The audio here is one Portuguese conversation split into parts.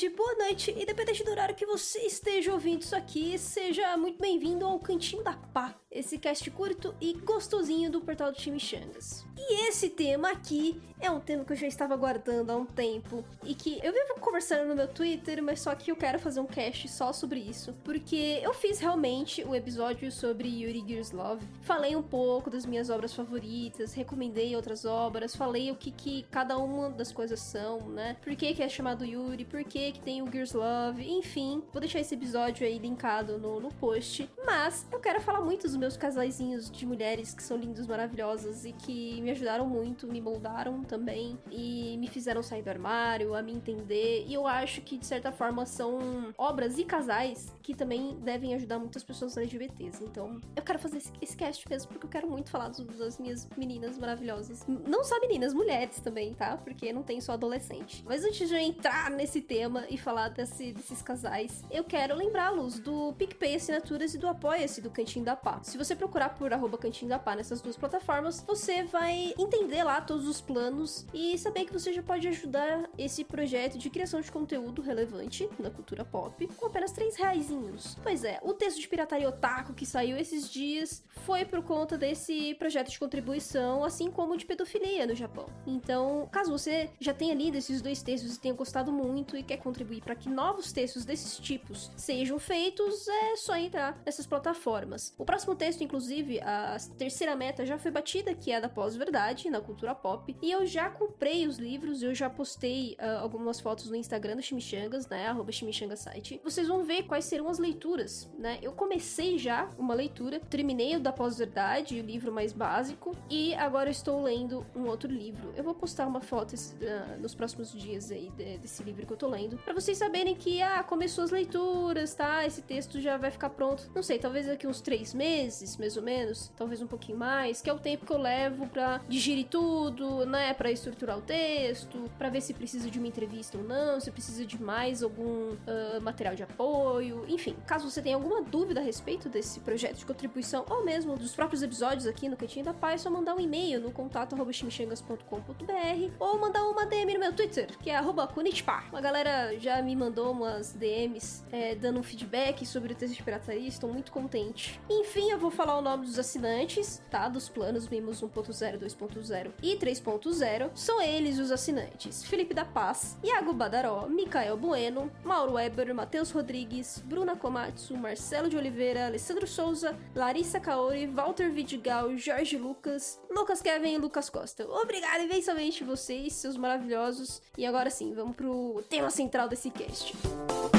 tarde, boa noite, independente do horário que você esteja ouvindo isso aqui, seja muito bem-vindo ao Cantinho da Pá, esse cast curto e gostosinho do portal do Chimichangas. E esse tema aqui é um tema que eu já estava guardando há um tempo e que eu vivo conversando no meu Twitter, mas só que eu quero fazer um cast só sobre isso, porque eu fiz realmente o episódio sobre Yuri Gears Love, falei um pouco das minhas obras favoritas, recomendei outras obras, falei o que, que cada uma das coisas são, né? Por que, que é chamado Yuri, por que, que tem o Gears Love, enfim, vou deixar esse episódio aí linkado no, no post. Mas eu quero falar muito dos meus casaizinhos de mulheres que são lindos, maravilhosas e que me ajudaram muito, me moldaram também e me fizeram sair do armário, a me entender. E eu acho que, de certa forma, são obras e casais que também devem ajudar muitas pessoas LGBTs. Então, eu quero fazer esse, cast mesmo porque eu quero muito falar das minhas meninas maravilhosas. Não só meninas, mulheres também, tá? Porque não tem só adolescente. Mas antes de eu entrar nesse tema e falar desse, desses casais, eu quero lembrá-los do PicPay Assinaturas e do Apoia-se do Cantinho da Pá. Se você procurar por arroba Cantinho da Pá nessas duas plataformas, você vai entender lá todos os planos e saber que você já pode ajudar esse projeto de criação de conteúdo relevante na cultura pop com apenas 3 reaisinhos. Pois é, o texto de pirataria otaku que saiu esses dias foi por conta desse projeto de contribuição, assim como de pedofilia no Japão. Então, caso você já tenha lido esses dois textos e tenha gostado muito e quer contribuir para que novos textos desses tipos sejam feitos, é só entrar nessas plataformas. O próximo texto, inclusive, a terceira meta já foi batida, que é a da pós-verdade na cultura pop, e eu já comprei os livros, eu já postei uh, algumas fotos no Instagram do Chimichangas, né, arroba site. Vocês vão ver quais serão as leituras, né? Eu comecei já uma leitura, terminei o da pós-verdade, o livro mais básico, e agora estou lendo um outro livro. Eu vou postar uma foto uh, nos próximos dias aí de, desse livro que eu tô lendo, para vocês saberem que, ah, começou as leituras, tá? Esse texto já vai ficar pronto, não sei, talvez daqui uns três meses, mais ou menos, talvez um pouquinho mais, que é o tempo que eu levo para digerir tudo, né, para estruturar o texto, para ver se precisa de uma entrevista ou não, se precisa de mais algum uh, material de apoio, enfim. Caso você tenha alguma dúvida a respeito desse projeto de contribuição ou mesmo dos próprios episódios aqui no Cantinho da Paz, é só mandar um e-mail no contato@chimichangas.com.br ou mandar uma DM no meu Twitter, que é @kunitpa. Uma galera já me mandou umas DMs é, dando um feedback sobre o texto de pirataria, estou muito contente. Enfim, eu vou falar o nome dos assinantes, tá? Dos planos Mimos 1.0, 2.0 e 3.0. São eles os assinantes: Felipe da Paz, Iago Badaró, Micael Bueno, Mauro Weber, Matheus Rodrigues, Bruna Komatsu, Marcelo de Oliveira, Alessandro Souza, Larissa Kaori, Walter Vidigal, Jorge Lucas, Lucas Kevin e Lucas Costa. Obrigado imensamente vocês, seus maravilhosos. E agora sim, vamos pro tema central desse cast.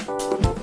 Música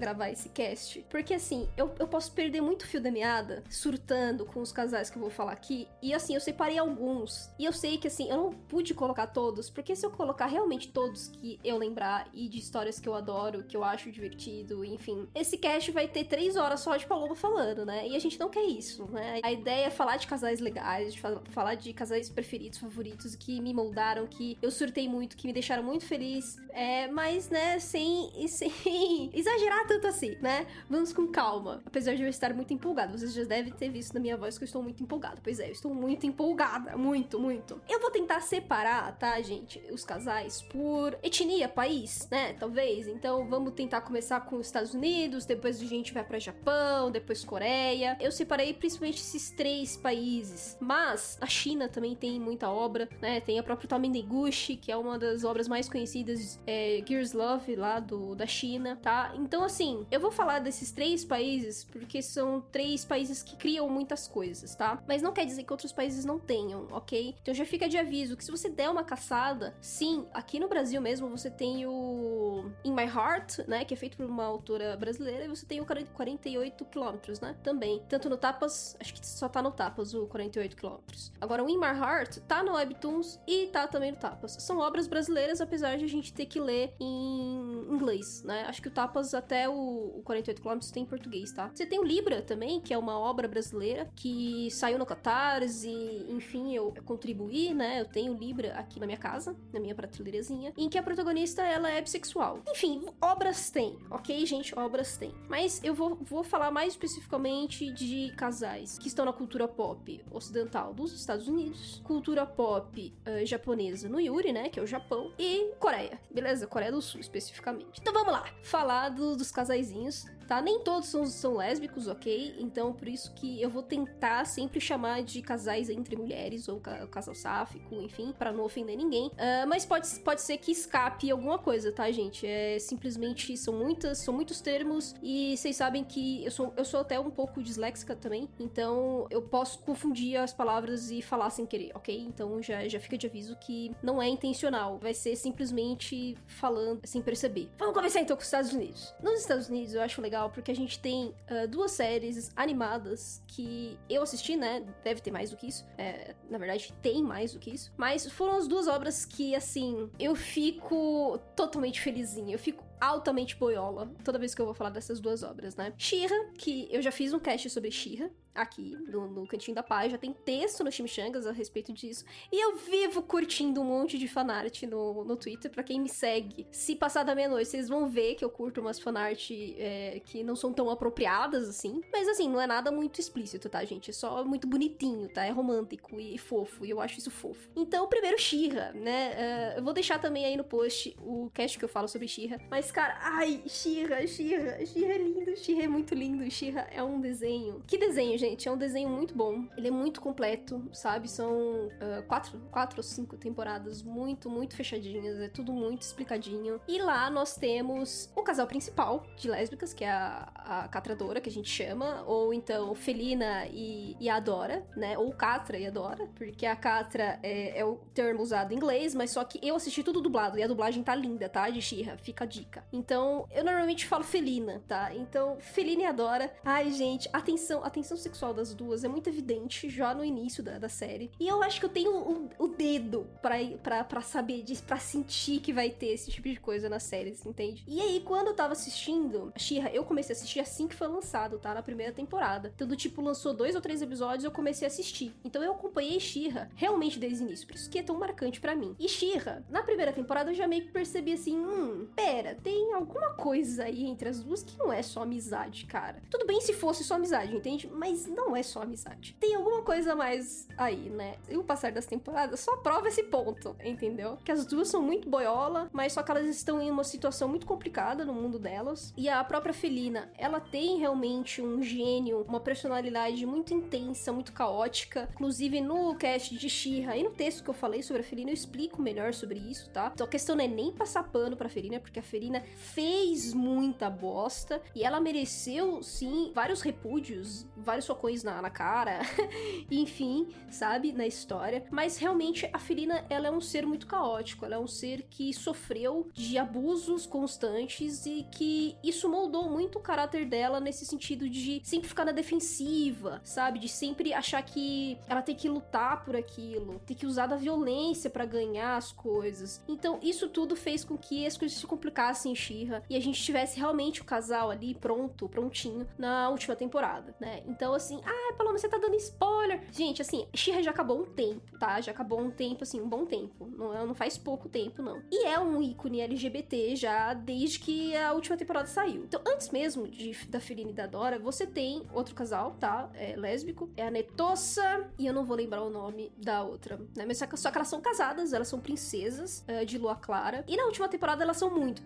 gravar esse cast. Porque assim, eu, eu posso perder muito fio da meada surtando com os casais que eu vou falar aqui. E assim, eu separei alguns. E eu sei que assim, eu não pude colocar todos, porque se eu colocar realmente todos que eu lembrar e de histórias que eu adoro, que eu acho divertido, enfim, esse cast vai ter três horas só de Paloma falando, né? E a gente não quer isso, né? A ideia é falar de casais legais, de falar de casais preferidos, favoritos, que me moldaram, que eu surtei muito, que me deixaram muito feliz. É, mas, né, sem, sem exagerar tanto assim, né? Vamos com calma. Apesar de eu estar muito empolgada, vocês já devem ter visto na minha voz que eu estou muito empolgada. Pois é, eu estou muito empolgada, muito, muito. Eu vou tentar separar, tá, gente, os casais por etnia, país, né? Talvez. Então vamos tentar começar com os Estados Unidos, depois a gente vai para Japão, depois Coreia. Eu separei principalmente esses três países. Mas a China também tem muita obra, né? Tem a própria Tomindegushi, que é uma das obras mais conhecidas, é, Gears Love lá do da China, tá? Então assim, eu vou falar desses três países porque são três países que criam muitas coisas, tá? Mas não quer dizer que outros países não tenham, ok? Então já fica de aviso que se você der uma caçada, sim, aqui no Brasil mesmo você tem o In My Heart, né? Que é feito por uma autora brasileira, e você tem o 48 quilômetros, né? Também. Tanto no Tapas, acho que só tá no Tapas o 48 quilômetros. Agora, o In My Heart tá no Webtoons e tá também no Tapas. São obras brasileiras, apesar de a gente ter que ler em inglês, né? Acho que o Tapas até até o, o 48 km tem em português, tá? Você tem o Libra também, que é uma obra brasileira que saiu no Catarse, enfim, eu, contribuí, né? Eu tenho Libra aqui na minha casa, na minha prateleirazinha, em que a protagonista ela é bissexual. Enfim, obras tem, ok, gente? Obras tem. Mas eu vou, vou falar mais especificamente de casais que estão na cultura pop ocidental dos Estados Unidos, cultura pop uh, japonesa no Yuri, né? Que é o Japão, e Coreia, beleza? Coreia do Sul especificamente. Então vamos lá, falar do, dos casaizinhos tá? Nem todos são, são lésbicos, ok? Então, por isso que eu vou tentar sempre chamar de casais entre mulheres ou ca casal sáfico, enfim, para não ofender ninguém. Uh, mas pode, pode ser que escape alguma coisa, tá, gente? É simplesmente são muitas, são muitos termos e vocês sabem que eu sou, eu sou até um pouco disléxica também, então eu posso confundir as palavras e falar sem querer, ok? Então já, já fica de aviso que não é intencional, vai ser simplesmente falando sem perceber. Vamos começar então com os Estados Unidos. Nos Estados Unidos eu acho legal legal porque a gente tem uh, duas séries animadas que eu assisti, né? Deve ter mais do que isso. É, na verdade, tem mais do que isso. Mas foram as duas obras que, assim, eu fico totalmente felizinha. Eu fico altamente boiola toda vez que eu vou falar dessas duas obras, né? Shira, que eu já fiz um cast sobre Shira, aqui no, no Cantinho da Paz, já tem texto no Chimichangas a respeito disso. E eu vivo curtindo um monte de fanart no, no Twitter, para quem me segue. Se passar da meia-noite, vocês vão ver que eu curto umas fanart é, que não são tão apropriadas assim. Mas assim, não é nada muito explícito, tá, gente? É só muito bonitinho, tá? É romântico e, fofo, e eu acho isso fofo. Então, primeiro Shira, né? Uh, eu vou deixar também aí no post o cast que eu falo sobre Shira. Mas, cara, ai, Shira, Shira, Shira é lindo, Shira é muito lindo, Shira é um desenho. Que desenho, gente, é um desenho muito bom. Ele é muito completo, sabe? São uh, quatro, quatro ou cinco temporadas muito, muito fechadinhas. É tudo muito explicadinho. E lá nós temos o casal principal de lésbicas, que é a, a Catradora, que a gente chama. Ou então Felina e, e a Dora, né? Ou Catra e a Dora. Porque a Catra é, é, o termo usado em inglês, mas só que eu assisti tudo dublado. E a dublagem tá linda, tá? De Shira, fica a dica. Então, eu normalmente falo Felina, tá? Então, Felina e a Dora. Ai, gente, atenção, atenção sexual das duas é muito evidente já no início da, da série. E eu acho que eu tenho o, o dedo para saber disso, pra sentir que vai ter esse tipo de coisa nas séries, entende? E aí, quando eu tava assistindo Shira, eu comecei a assistir assim que foi lançado, tá? Na primeira temporada. Então, do tipo, lançou dois ou três episódios, eu comecei a assistir. Então, eu acompanhei Shira realmente desde o início, por isso que é tão marcante para mim. E Shira, na primeira temporada, eu já meio que percebi assim: hum, pera, tem alguma coisa aí entre as duas que não é só amizade, cara. Tudo bem se fosse só amizade, entende? Mas não é só amizade. Tem alguma coisa mais aí, né? E o passar das temporadas só prova esse ponto, entendeu? Que as duas são muito boiola, mas só que elas estão em uma situação muito complicada no mundo delas. E a própria Felina, ela tem realmente um gênio, uma personalidade muito intensa, muito caótica. Inclusive no cast de Shira e no texto que eu falei sobre a Felina, eu explico melhor sobre isso, tá? Então a questão não é nem passar pano pra Felina, porque a Felina fez muita bosta e ela mereceu, sim, vários repúdios, vários socões na, na cara, enfim, sabe, na história. Mas realmente a Felina, ela é um ser muito caótico, ela é um ser que sofreu de abusos constantes e que isso moldou muito o caráter dela nesse sentido de sempre ficar na defensiva, sabe, de sempre achar que ela tem que lutar por aquilo, tem que usar da violência para ganhar as coisas. Então, isso tudo fez com que as coisas se complicassem em Shira e a gente tivesse realmente o casal ali pronto, prontinho na última temporada, né? Então, assim, ah, Paloma, você tá dando spoiler. Gente, assim, Shira já acabou um tempo, tá? Já acabou um tempo, assim, um bom tempo. Não, é, não faz pouco tempo, não. E é um ícone LGBT já desde que a última temporada saiu. Então, antes mesmo de, da Felina e da Dora, você tem outro casal, tá? É lésbico. É a Netossa e eu não vou lembrar o nome da outra, né? Mas só que, só que elas são casadas, elas são princesas uh, de lua clara. E na última temporada elas são muito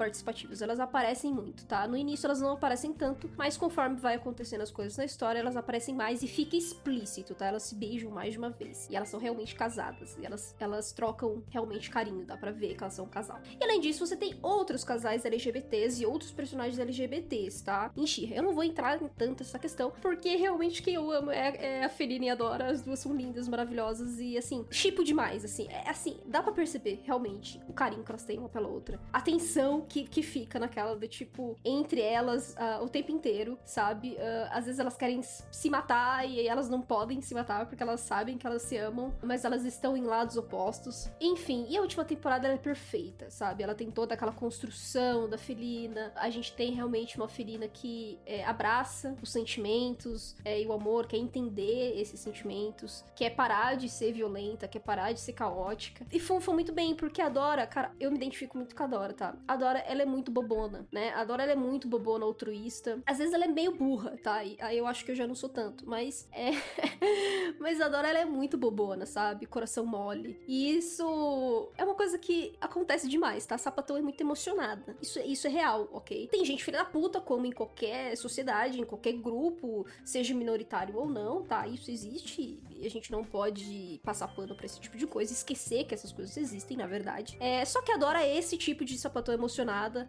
elas aparecem muito, tá? No início elas não aparecem tanto, mas conforme vai acontecendo as coisas na história, elas aparecem mais e fica explícito, tá? Elas se beijam mais de uma vez. E elas são realmente casadas. E elas, elas trocam realmente carinho, dá pra ver que elas são um casal. E além disso, você tem outros casais LGBTs e outros personagens LGBTs, tá? Em. Eu não vou entrar em tanto essa questão, porque realmente quem eu amo é, é a Felina e a Dora. As duas são lindas, maravilhosas e, assim, chipo demais, assim. É assim, dá para perceber realmente o carinho que elas têm uma pela outra. A tensão que, que fica naquela de tipo, entre elas uh, o tempo inteiro, sabe? Uh, às vezes elas querem se matar e elas não podem se matar porque elas sabem que elas se amam, mas elas estão em lados opostos. Enfim, e a última temporada é perfeita, sabe? Ela tem toda aquela construção da felina. A gente tem realmente uma felina que é, abraça os sentimentos é, e o amor, quer entender esses sentimentos, quer parar de ser violenta, quer parar de ser caótica. E foi muito bem, porque a Dora, cara, eu me identifico muito com a Dora, tá? A Dora, ela é muito bobona, né? A Dora, ela é muito bobona, altruísta. Às vezes ela é meio burra, tá? E aí eu acho que eu já não sou tanto, mas é. mas a Dora, ela é muito bobona, sabe? Coração mole. E isso é uma coisa que acontece demais, tá? A Sapatão é muito emocionada. Isso, isso é real, ok? Tem gente filha da puta, como em qualquer sociedade, em qualquer grupo, seja minoritário ou não, tá? Isso existe e a gente não pode passar pano pra esse tipo de coisa, esquecer que essas coisas existem, na verdade. É, só que adora esse tipo de sapatão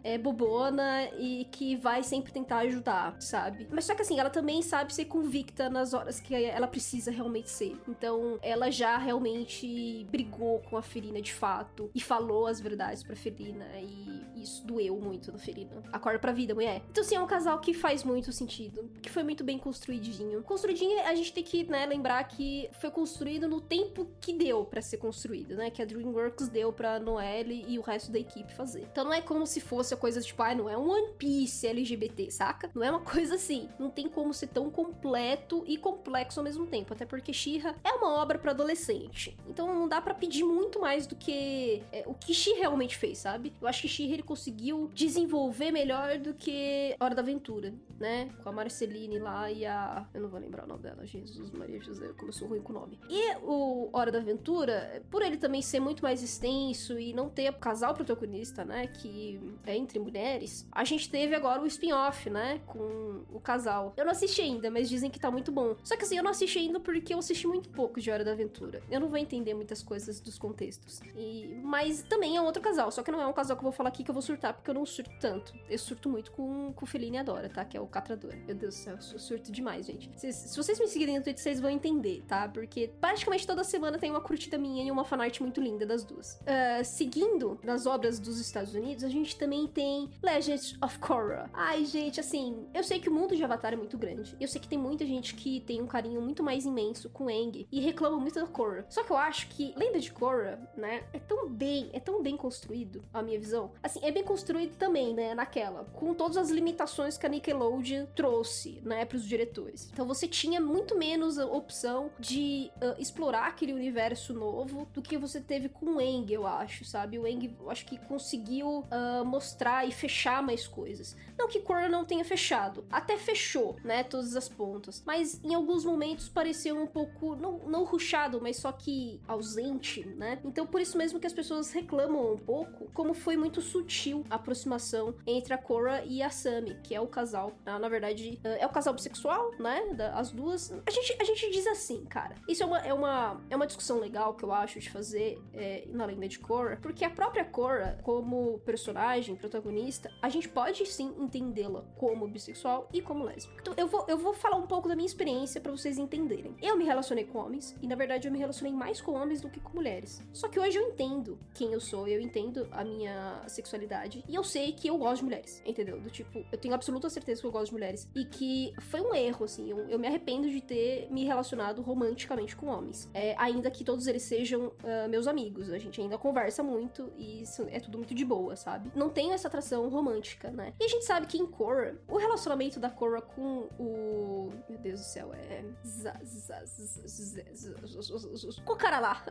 é bobona e que vai sempre tentar ajudar, sabe? Mas só que assim, ela também sabe ser convicta nas horas que ela precisa realmente ser. Então, ela já realmente brigou com a Ferina de fato e falou as verdades pra Ferina e isso doeu muito no Ferina. Acorda pra vida, mulher. Então, assim, é um casal que faz muito sentido, que foi muito bem construidinho. Construidinho, a gente tem que, né, lembrar que foi construído no tempo que deu para ser construído, né? Que a DreamWorks deu pra Noelle e o resto da equipe fazer. Então não é como se fosse a coisa tipo, ah, não é um One Piece LGBT, saca? Não é uma coisa assim. Não tem como ser tão completo e complexo ao mesmo tempo. Até porque She-Ra é uma obra para adolescente. Então não dá para pedir muito mais do que é, o que She realmente fez, sabe? Eu acho que She ele conseguiu desenvolver melhor do que Hora da Aventura, né? Com a Marceline lá e a. Eu não vou lembrar o nome dela, Jesus Maria José, como eu sou ruim com o nome. E o Hora da Aventura, por ele também ser muito mais extenso e não ter casal protagonista, né? Que entre mulheres, a gente teve agora o spin-off, né? Com o casal. Eu não assisti ainda, mas dizem que tá muito bom. Só que assim, eu não assisti ainda porque eu assisti muito pouco de Hora da Aventura. Eu não vou entender muitas coisas dos contextos. E... Mas também é um outro casal, só que não é um casal que eu vou falar aqui que eu vou surtar, porque eu não surto tanto. Eu surto muito com, com o Feline e a Dora, tá? Que é o Catrador. Meu Deus do céu, eu surto demais, gente. Se, vocês me seguirem no Twitter, vocês vão entender, tá? Porque praticamente toda semana tem uma curtida minha e uma fanart muito linda das duas. Uh, seguindo nas obras dos Estados Unidos, a gente também tem Legends of Korra. Ai, gente, assim, eu sei que o mundo de Avatar é muito grande. Eu sei que tem muita gente que tem um carinho muito mais imenso com Aang e reclama muito da Korra. Só que eu acho que Lenda de Korra, né, é tão bem, é tão bem construído, a minha visão. Assim, é bem construído também, né, naquela, com todas as limitações que a Nickelodeon trouxe, né, pros diretores. Então você tinha muito menos opção de uh, explorar aquele universo novo do que você teve com o Eng, eu acho, sabe? O Eng, eu acho que conseguiu uh, mostrar e fechar mais coisas. Não que Korra não tenha fechado, até fechou, né, todas as pontas, mas em alguns momentos pareceu um pouco, não, não ruchado, mas só que ausente, né? Então por isso mesmo que as pessoas reclamam um pouco, como foi muito sutil a aproximação entre a Korra e a Sami, que é o casal, na, na verdade, uh, é o casal bissexual, né, as duas. A gente, a gente diz assim, cara, isso é uma, é uma, é uma discussão legal que eu acho de fazer é, na lenda de Korra, porque a própria Korra, como personagem, protagonista, a gente pode sim entendê-la como bissexual e como lésbica. Então eu vou, eu vou falar um pouco da minha experiência para vocês entenderem. Eu me relacionei com homens e na verdade eu me relacionei mais com homens do que com mulheres. Só que hoje eu entendo quem eu sou, eu entendo a minha sexualidade e eu sei que eu gosto de mulheres, entendeu? Do tipo, eu tenho absoluta certeza que eu gosto de mulheres e que foi um erro, assim, eu, eu me arrependo de ter me relacionado romanticamente com homens. É, ainda que todos eles sejam uh, meus amigos, a gente ainda conversa muito e isso é tudo muito de boa, sabe? Não tenho essa atração romântica, né? E a gente sabe que em Korra, o relacionamento da Korra com o. Meu Deus do céu, é. Com o cara lá.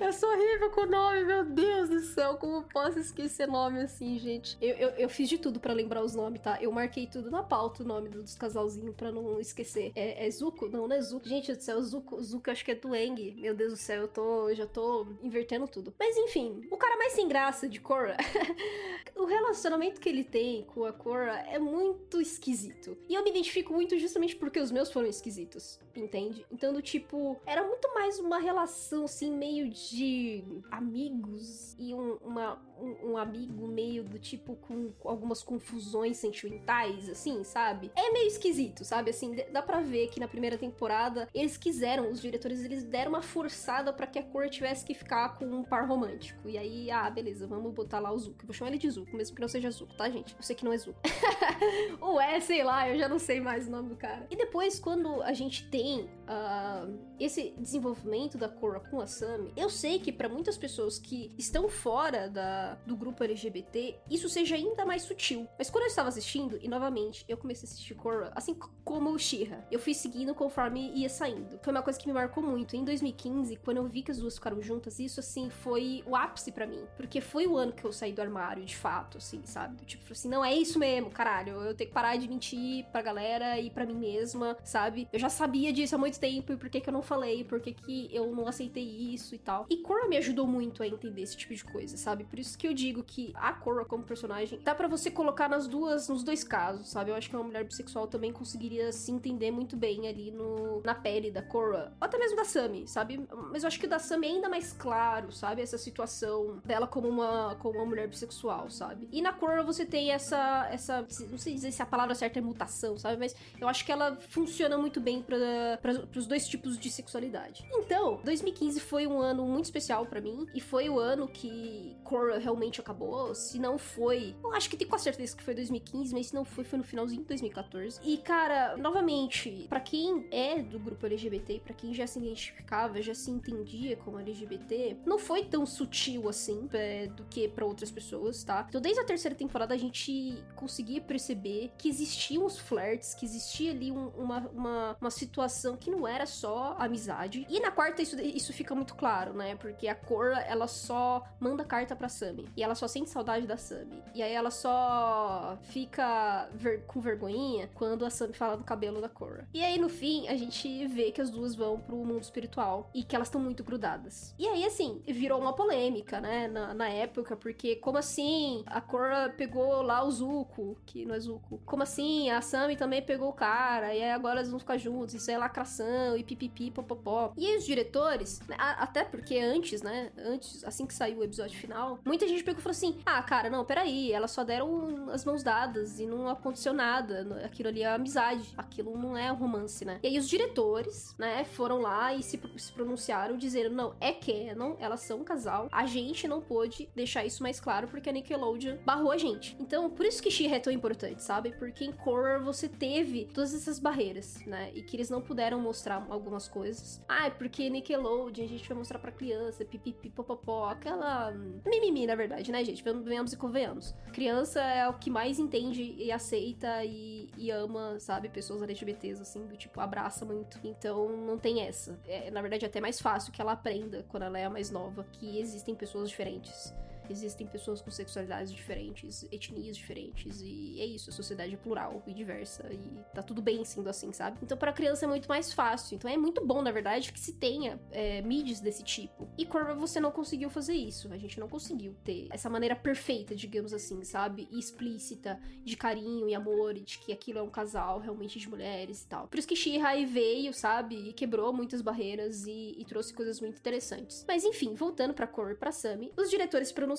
eu sou horrível com o nome, meu Deus do céu, como posso esquecer nome assim, gente? Eu, eu, eu fiz de tudo para lembrar os nomes, tá? Eu marquei tudo na pauta o nome dos casalzinhos pra não esquecer. É, é Zuko? Não, não é Zuko. Gente do céu, Zuko, Zuko acho que é do Eng. Meu Deus do céu, eu tô. Eu já tô invertendo tudo. Mas enfim, o cara mais sem graça de Korra. o relacionamento que ele tem com a Korra é muito esquisito. E eu me identifico muito justamente porque os meus foram esquisitos, entende? Então, do tipo, era muito mais uma relação, assim, meio de amigos e um, uma, um, um amigo meio do tipo com algumas confusões sentimentais, assim, sabe? É meio esquisito, sabe? Assim, dá pra ver que na primeira temporada eles quiseram, os diretores, eles deram uma forçada para que a Korra tivesse que ficar com um par romântico. E aí, ah, beleza, vamos botar lá o Zuko. Eu vou chamar ele de Zuko, mesmo que não seja Zuko, tá, gente? Eu sei que não é Zuko. Ou é, sei lá, eu já não sei mais o nome do cara. E depois, quando a gente tem uh, esse desenvolvimento da Korra com a Sami, eu sei que para muitas pessoas que estão fora da, do grupo LGBT, isso seja ainda mais sutil. Mas quando eu estava assistindo, e novamente, eu comecei a assistir Korra, assim como o Shira, eu fui seguindo conforme ia saindo. Foi uma coisa que me marcou muito. Em 2015, quando eu vi que as duas ficaram juntas, isso, assim, foi o ápice para mim. Porque foi o ano que eu saí do armário, de fato, assim, sabe? Tipo assim, não é isso mesmo, caralho. Eu tenho que parar de mentir pra galera e pra mim mesma, sabe? Eu já sabia disso há muito tempo e por que, que eu não falei, por que, que eu não aceitei isso e tal. E Korra me ajudou muito a entender esse tipo de coisa, sabe? Por isso que eu digo que a Korra como personagem dá para você colocar nas duas, nos dois casos, sabe? Eu acho que uma mulher bissexual também conseguiria se entender muito bem ali no, na pele da Korra, ou até mesmo da Sami, sabe? Mas eu acho que o da Sami é ainda mais claro, sabe? Essa situação dela como uma, como uma mulher bissexual, sabe? E na Korra você tem essa, essa, não sei dizer se a palavra certa é mutação, sabe? Mas eu acho que ela funciona muito bem para os dois tipos de sexualidade. Então, 2015 foi um ano muito especial para mim e foi o ano que Korra realmente acabou. Se não foi, eu acho que tem quase certeza que foi 2015, mas se não foi, foi no finalzinho de 2014. E cara, novamente, para quem é do grupo LGBT, para quem já se identificava, já se entendia como LGBT, não foi tão sutil assim é, do que para outras pessoas, tá? Então, desde a terceira temporada a gente conseguia perceber que existiam os flirts, que existia ali um, uma, uma, uma situação que não era só amizade. E na quarta isso, isso fica muito claro, né? Porque a Korra, ela só manda carta pra Sam Sammy. E ela só sente saudade da Sammy. E aí ela só fica ver com vergonhinha quando a Sammy fala do cabelo da Korra. E aí no fim a gente vê que as duas vão pro mundo espiritual e que elas estão muito grudadas. E aí assim, virou uma polêmica, né, na, na época, porque como assim a Korra pegou lá o Zuko, que não é Zuko? Como assim a Sammy também pegou o cara e aí agora eles vão ficar juntos? Isso é lacração e pipipi popopó. E aí os diretores, né, até porque antes, né, antes, assim que saiu o episódio final, muita gente pegou e falou assim: ah, cara, não, peraí, elas só deram as mãos dadas e não aconteceu nada. Aquilo ali é amizade. Aquilo não é romance, né? E aí os diretores, né, foram lá e se, se pronunciaram dizendo: não, é canon, elas são um casal. A gente não pôde deixar isso mais claro porque a Nickelodeon barrou a gente. Então, por isso que she é tão importante, sabe? Porque em Korra você teve todas essas barreiras, né? E que eles não puderam mostrar algumas coisas. Ah, é porque Nickelodeon a gente vai mostrar pra criança, pipipi, popopó, aquela mimimi, na verdade, né, gente? Venhamos e convenhamos. Criança é o que mais entende e aceita e, e ama, sabe, pessoas LGBTs, assim, do tipo, abraça muito. Então, não tem essa. É, na verdade, é até mais fácil que ela aprenda quando ela é mais nova que existem pessoas diferentes. Existem pessoas com sexualidades diferentes, etnias diferentes, e é isso, a sociedade é plural e diversa, e tá tudo bem sendo assim, sabe? Então, para criança é muito mais fácil. Então, é muito bom, na verdade, que se tenha é, mídias desse tipo. E Corva, você não conseguiu fazer isso. A gente não conseguiu ter essa maneira perfeita, digamos assim, sabe? E explícita de carinho e amor, e de que aquilo é um casal realmente de mulheres e tal. Por isso que Shihai veio, sabe? E quebrou muitas barreiras e, e trouxe coisas muito interessantes. Mas enfim, voltando pra Cor e pra Sammy, os diretores pronunciaram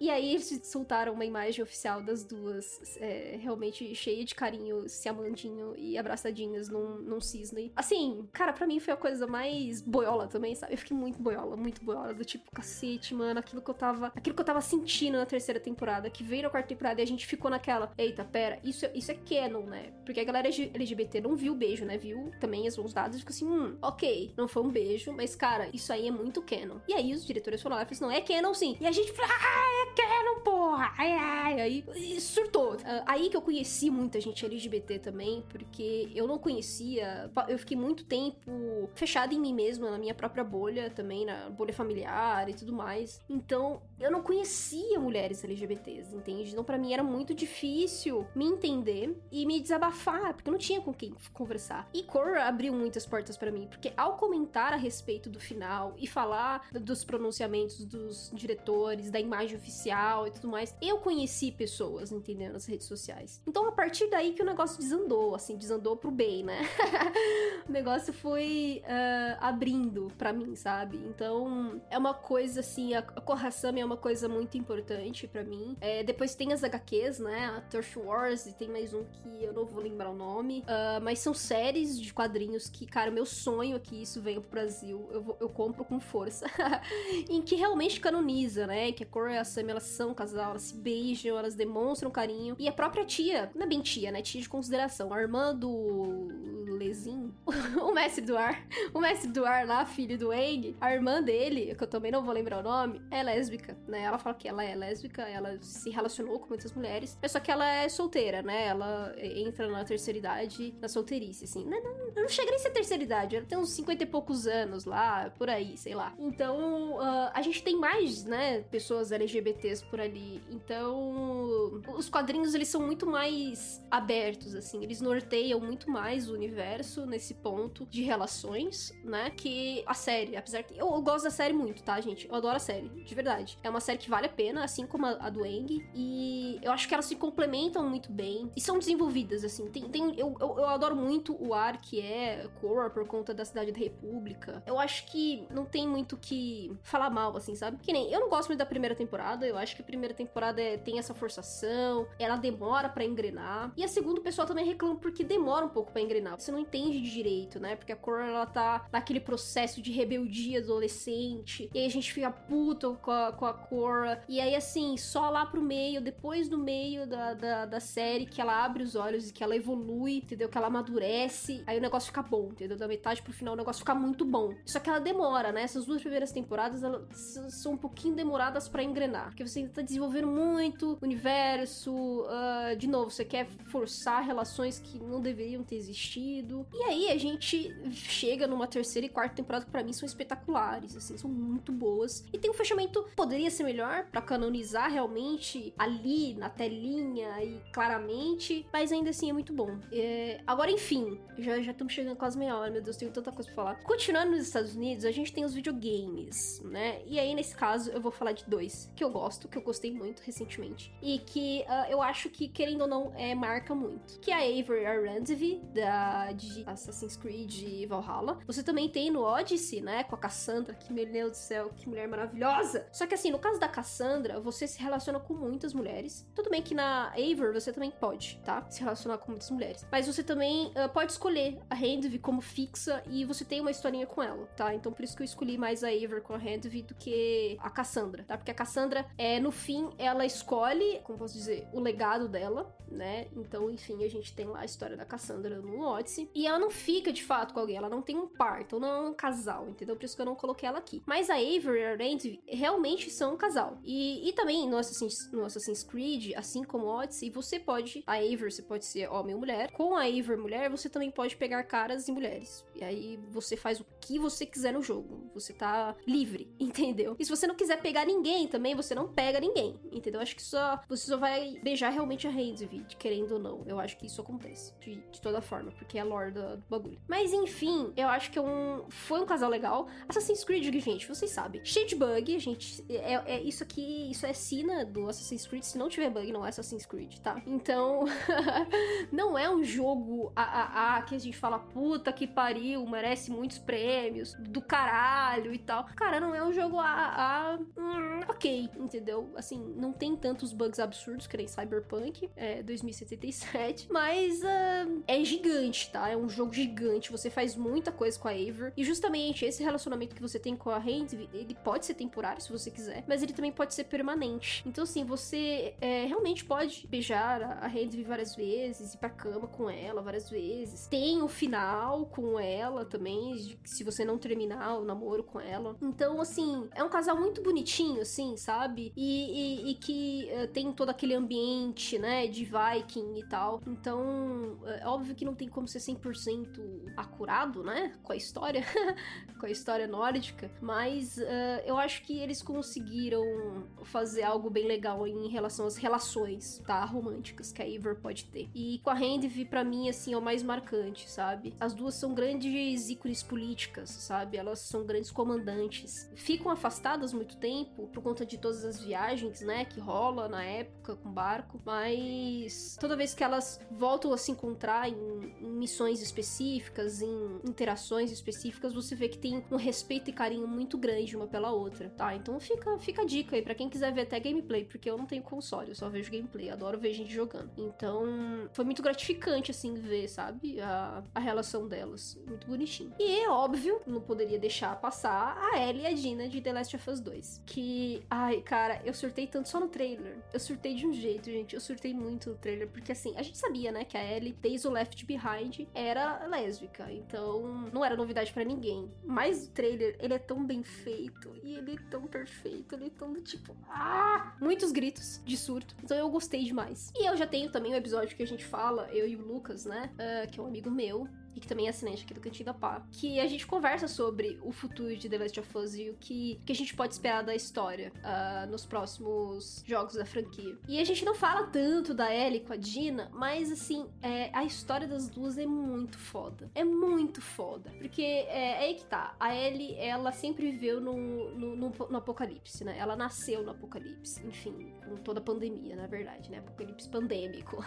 E aí eles soltaram uma imagem oficial das duas, é, realmente cheia de carinho, se amandinho e abraçadinhas num, num cisne. Assim, cara, para mim foi a coisa mais boiola também, sabe? Eu fiquei muito boiola, muito boiola, do tipo, cacete, mano, aquilo que eu tava. Aquilo que eu tava sentindo na terceira temporada, que veio na quarta temporada e a gente ficou naquela. Eita, pera, isso, é, isso é canon, né? Porque a galera LGBT não viu o beijo, né? Viu também as mãos dadas e ficou assim, hum, ok, não foi um beijo, mas, cara, isso aí é muito canon. E aí os diretores e falaram assim, não, é canon sim. E a gente, ah, é Canon, porra! Ai, ai, aí surtou. Uh, aí que eu conheci muita gente LGBT também, porque eu não conhecia, eu fiquei muito tempo fechada em mim mesma, na minha própria bolha também, na bolha familiar e tudo mais. Então, eu não conhecia mulheres LGBTs, entende? Então, para mim era muito difícil me entender e me desabafar, porque eu não tinha com quem conversar. E Korra abriu muitas portas para mim, porque ao comentar a respeito do final e falar dos pronunciamentos dos diretores, da imagem oficial e tudo mais, eu conheci pessoas, entendeu? Nas redes sociais. Então, a partir daí que o negócio desandou, assim, desandou pro bem, né? o negócio foi uh, abrindo para mim, sabe? Então, é uma coisa, assim, a, Kohassami é uma coisa muito importante para mim. É, depois tem as HQs, né? A Turf Wars e tem mais um que eu não vou lembrar o nome. Uh, mas são séries de quadrinhos que, cara, meu sonho é que isso venha pro Brasil. Eu, vou, eu compro com força. em que realmente canoniza, né? Que a Cor e a Sam, elas são casal, elas se beijam, elas demonstram carinho. E a própria tia, não é bem tia, né? Tia de consideração. A irmã do Lezin, o mestre do ar, o mestre do ar lá, filho do Wang, a irmã dele, que eu também não vou lembrar o nome, é lésbica, né? Ela fala que ela é lésbica, ela se relacionou com muitas mulheres, mas só que ela é solteira, né? Ela entra na terceira idade, na solteirice, assim. Não, não, não chega nem a ser terceira idade, ela tem uns 50 e poucos anos lá, por aí, sei lá. Então, uh, a gente tem mais, né, pessoas LGBTs por ali. Então, os quadrinhos, eles são muito mais abertos, assim. Eles norteiam muito mais o universo nesse ponto de relações, né, que a série. Apesar que eu, eu gosto da série muito, tá, gente? Eu adoro a série, de verdade. É uma série que vale a pena, assim como a, a do Eng. E eu acho que elas se complementam muito bem. E são desenvolvidas, assim. Tem, tem, eu, eu, eu adoro muito o ar que é Korra por conta da Cidade da República. Eu acho que não tem muito que falar mal, assim, sabe? Que nem, eu não gosto muito da primeira temporada. Eu acho que a primeira temporada é, tem essa forçação. Ela demora para engrenar. E a segunda, o pessoal também reclama porque demora um pouco para engrenar. Você não entende de direito, né? Porque a Korra, ela tá naquele processo de rebeldia adolescente. E aí a gente fica puto com a, com a Korra. E aí, assim, só lá pro meio, depois do meio da, da, da série, que ela abre os olhos e que ela evolui, entendeu? Que ela amadurece. Aí o negócio fica bom, entendeu? Da metade pro final o negócio fica muito bom. Só que ela demora, né? Essas duas primeiras temporadas, elas são um pouquinho demoradas para engrenar. Porque você tá desenvolvendo muito universo. Uh, de novo, você quer forçar relações que não deveriam ter existido. E aí a gente chega numa terceira e quarta temporada que pra mim são espetaculares, assim, são muito boas. E tem um fechamento, poderia ser melhor para canonizar realmente ali na telinha e claramente, mas ainda assim é muito bom. É... Agora, enfim, já estamos chegando quase meia hora, meu Deus, tenho tanta coisa pra falar. Continuando nos Estados Unidos, a gente tem os videogames, né? E aí, nesse caso, eu vou falar de dois que eu gosto, que eu gostei muito recentemente. E que uh, eu acho que, querendo ou não, é, marca muito. Que é a Avery Arrandivi, da de Assassin's Creed Valhalla. Você também tem no Odyssey, né? Com a Cassandra, que, meu Deus do céu, que mulher maravilhosa. Só que assim, no caso da Cassandra, você se relaciona com muitas mulheres. Tudo bem que na Avery você também pode, tá? Se relacionar com muitas mulheres. Mas você também uh, pode escolher a Handvi como fixa e você tem uma historinha com ela, tá? Então por isso que eu escolhi mais a Avery com a Handvi do que a Cassandra, tá? Porque a Cassandra, é, no fim, ela escolhe, como posso dizer, o legado dela, né? Então, enfim, a gente tem lá a história da Cassandra no Odyssey. E ela não fica de fato com alguém, ela não tem um par, então não é um casal, entendeu? Por isso que eu não coloquei ela aqui. Mas a Avery e a Randy realmente são um casal. E, e também no Assassin's, no Assassin's Creed, assim como Odyssey, você pode. A Avery você pode ser homem ou mulher. Com a Avery mulher, você também pode pegar caras e mulheres. E aí você faz o que você quiser no jogo. Você tá livre, entendeu? E se você não quiser pegar ninguém também, você não pega ninguém, entendeu? Acho que só você só vai beijar realmente a Randy, querendo ou não. Eu acho que isso acontece de, de toda forma, porque é a lore do, do, bagulho. Mas enfim, eu acho que é um, foi um casal legal. Assassin's Creed, gente, vocês sabem, cheio de bug, gente. É, é isso aqui, isso é sina do Assassin's Creed. Se não tiver bug, não é Assassin's Creed, tá? Então, não é um jogo AAA que a gente fala, puta que pariu, merece muitos prêmios, do caralho e tal. Cara, não é um jogo AAA, hum, ok, entendeu? Assim, não tem tantos bugs absurdos que nem Cyberpunk é, 2077, mas uh, é gigante, tá? É um jogo gigante, você faz muita coisa com a Aver. E justamente esse relacionamento que você tem com a Hand, ele pode ser temporário se você quiser, mas ele também pode ser permanente. Então, assim, você é, realmente pode beijar a Hand várias vezes, ir pra cama com ela várias vezes. Tem o final com ela também, se você não terminar o namoro com ela. Então, assim, é um casal muito bonitinho, assim, sabe? E, e, e que uh, tem todo aquele ambiente, né, de Viking e tal. Então, é óbvio que não tem como ser 100% acurado, né, com a história, com a história nórdica, mas uh, eu acho que eles conseguiram fazer algo bem legal em relação às relações, tá, românticas que a Eivor pode ter. E com a Handvi, para mim, assim, é o mais marcante, sabe? As duas são grandes grandes ícones políticas, sabe? Elas são grandes comandantes. Ficam afastadas muito tempo por conta de todas as viagens, né, que rola na época com barco, mas toda vez que elas voltam a se encontrar em, em missões específicas, em interações específicas, você vê que tem um respeito e carinho muito grande uma pela outra, tá? Então fica, fica a dica aí para quem quiser ver até gameplay, porque eu não tenho console, eu só vejo gameplay, adoro ver gente jogando. Então, foi muito gratificante, assim, ver, sabe? A, a relação delas. Muito bonitinho. E óbvio, não poderia deixar passar a Ellie e a Dina de The Last of Us 2. Que, ai, cara, eu surtei tanto só no trailer. Eu surtei de um jeito, gente. Eu surtei muito no trailer, porque assim, a gente sabia, né, que a Ellie, desde o Left Behind, era lésbica. Então, não era novidade para ninguém. Mas o trailer, ele é tão bem feito e ele é tão perfeito, ele é tão tipo, ah, muitos gritos de surto. Então eu gostei demais. E eu já tenho também o um episódio que a gente fala, eu e o Lucas, né, uh, que é um amigo meu, e que também é assinante aqui do Cantinho da Pá, que a gente conversa sobre o futuro de The Last of Us e o que, que a gente pode esperar da história uh, nos próximos jogos da franquia. E a gente não fala tanto da Ellie com a Dina, mas assim, é, a história das duas é muito foda. É muito foda. Porque é, é aí que tá. A Ellie, ela sempre viveu no, no, no, no apocalipse, né? Ela nasceu no apocalipse. Enfim, com toda a pandemia, na verdade, né? Apocalipse pandêmico.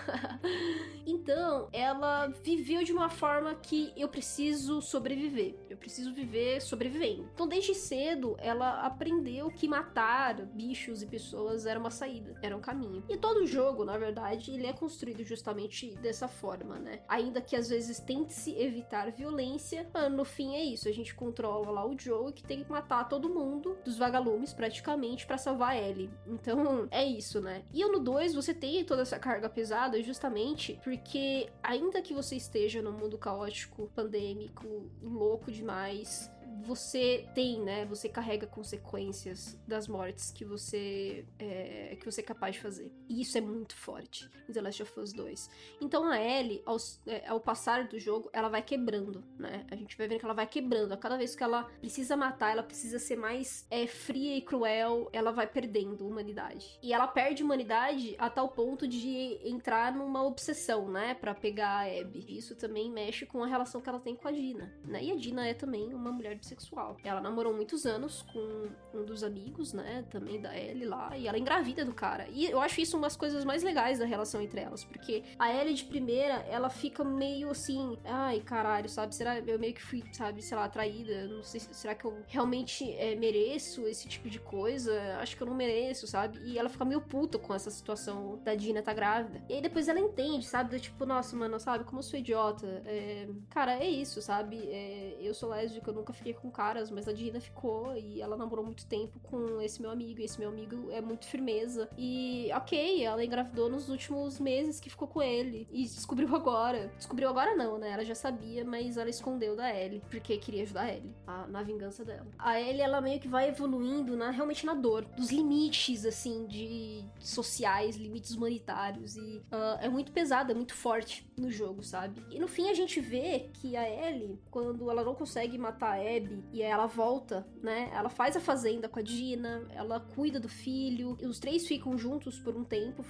então, ela viveu de uma forma que eu preciso sobreviver. Eu preciso viver sobrevivendo. Então, desde cedo, ela aprendeu que matar bichos e pessoas era uma saída, era um caminho. E todo jogo, na verdade, ele é construído justamente dessa forma, né? Ainda que às vezes tente-se evitar violência, no fim é isso. A gente controla lá o Joe que tem que matar todo mundo dos vagalumes praticamente para salvar ele. Então, é isso, né? E no 2 você tem toda essa carga pesada justamente porque ainda que você esteja no mundo caótico caótico, pandêmico, louco demais você tem, né? Você carrega consequências das mortes que você é, que você é capaz de fazer. E isso é muito forte em The Last of Us 2. Então a Ellie, ao, é, ao passar do jogo, ela vai quebrando, né? A gente vai vendo que ela vai quebrando. A cada vez que ela precisa matar, ela precisa ser mais é, fria e cruel, ela vai perdendo humanidade. E ela perde humanidade a tal ponto de entrar numa obsessão, né? Pra pegar a Abby. Isso também mexe com a relação que ela tem com a Dina, né? E a Dina é também uma mulher de sexual. Ela namorou muitos anos com um dos amigos, né, também da Ellie lá, e ela engravida do cara. E eu acho isso umas coisas mais legais da relação entre elas, porque a Ellie de primeira, ela fica meio assim, ai, caralho, sabe? Será eu meio que fui, sabe, sei lá, atraída? Não sei, será que eu realmente é, mereço esse tipo de coisa? Acho que eu não mereço, sabe? E ela fica meio puta com essa situação da Dina tá grávida. E aí depois ela entende, sabe? Do tipo, nossa, mano, sabe? Como eu sou idiota. É... Cara, é isso, sabe? É... Eu sou lésbica, eu nunca fiquei com caras, mas a Dina ficou e ela namorou muito tempo com esse meu amigo. E esse meu amigo é muito firmeza. E ok, ela engravidou nos últimos meses que ficou com ele. E descobriu agora. Descobriu agora não, né? Ela já sabia, mas ela escondeu da Ellie. Porque queria ajudar a Ellie a, na vingança dela. A Ellie, ela meio que vai evoluindo na, realmente na dor. Dos limites, assim, de sociais, limites humanitários. E uh, é muito pesada, é muito forte no jogo, sabe? E no fim a gente vê que a Ellie, quando ela não consegue matar a Abby, E ela volta, né? Ela faz a fazenda com a Dina, ela cuida do filho, e os três ficam juntos por um tempo,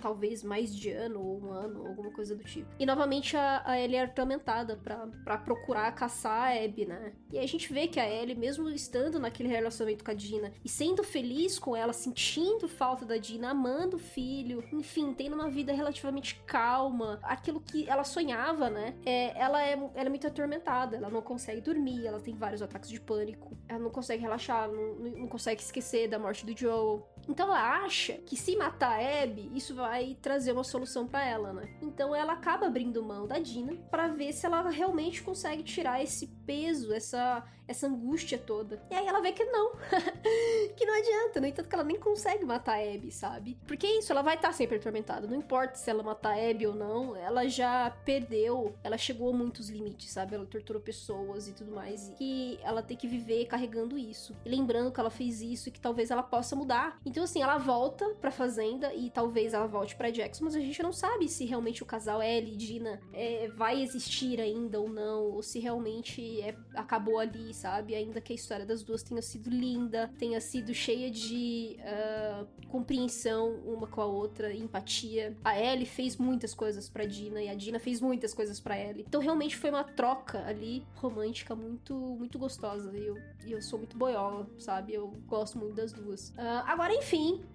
talvez mais de ano ou um ano, alguma coisa do tipo. E novamente a, a Ellie é atormentada para procurar caçar a Abby, né? E a gente vê que a Ellie, mesmo estando naquele relacionamento com a Dina e sendo feliz com ela, sentindo falta da Dina, amando o filho, enfim, tendo uma vida relativamente calma, aquilo que ela sonhava, né? É, ela, é, ela é muito atormentada, ela não consegue dormir, ela tem vários ataques de pânico. Ela não consegue relaxar, não, não consegue esquecer da morte do Joel. Então ela acha que se matar a Abby, isso vai trazer uma solução para ela, né? Então ela acaba abrindo mão da Dina para ver se ela realmente consegue tirar esse peso, essa essa angústia toda. E aí ela vê que não. que não adianta. No entanto, que ela nem consegue matar a Abby, sabe? Porque é isso, ela vai estar tá sempre atormentada. Não importa se ela matar a Abby ou não, ela já perdeu, ela chegou a muitos limites, sabe? Ela torturou pessoas e tudo mais. E ela tem que viver carregando isso. E lembrando que ela fez isso e que talvez ela possa mudar. Então Então, assim, ela volta pra fazenda e talvez ela volte pra Jackson, mas a gente não sabe se realmente o casal Ellie e Dina é, vai existir ainda ou não, ou se realmente é, acabou ali, sabe? Ainda que a história das duas tenha sido linda, tenha sido cheia de uh, compreensão uma com a outra, empatia. A Ellie fez muitas coisas pra Dina e a Dina fez muitas coisas pra Ellie. Então, realmente foi uma troca ali romântica muito, muito gostosa. E eu, eu sou muito boiola, sabe? Eu gosto muito das duas. Uh, agora, enfim,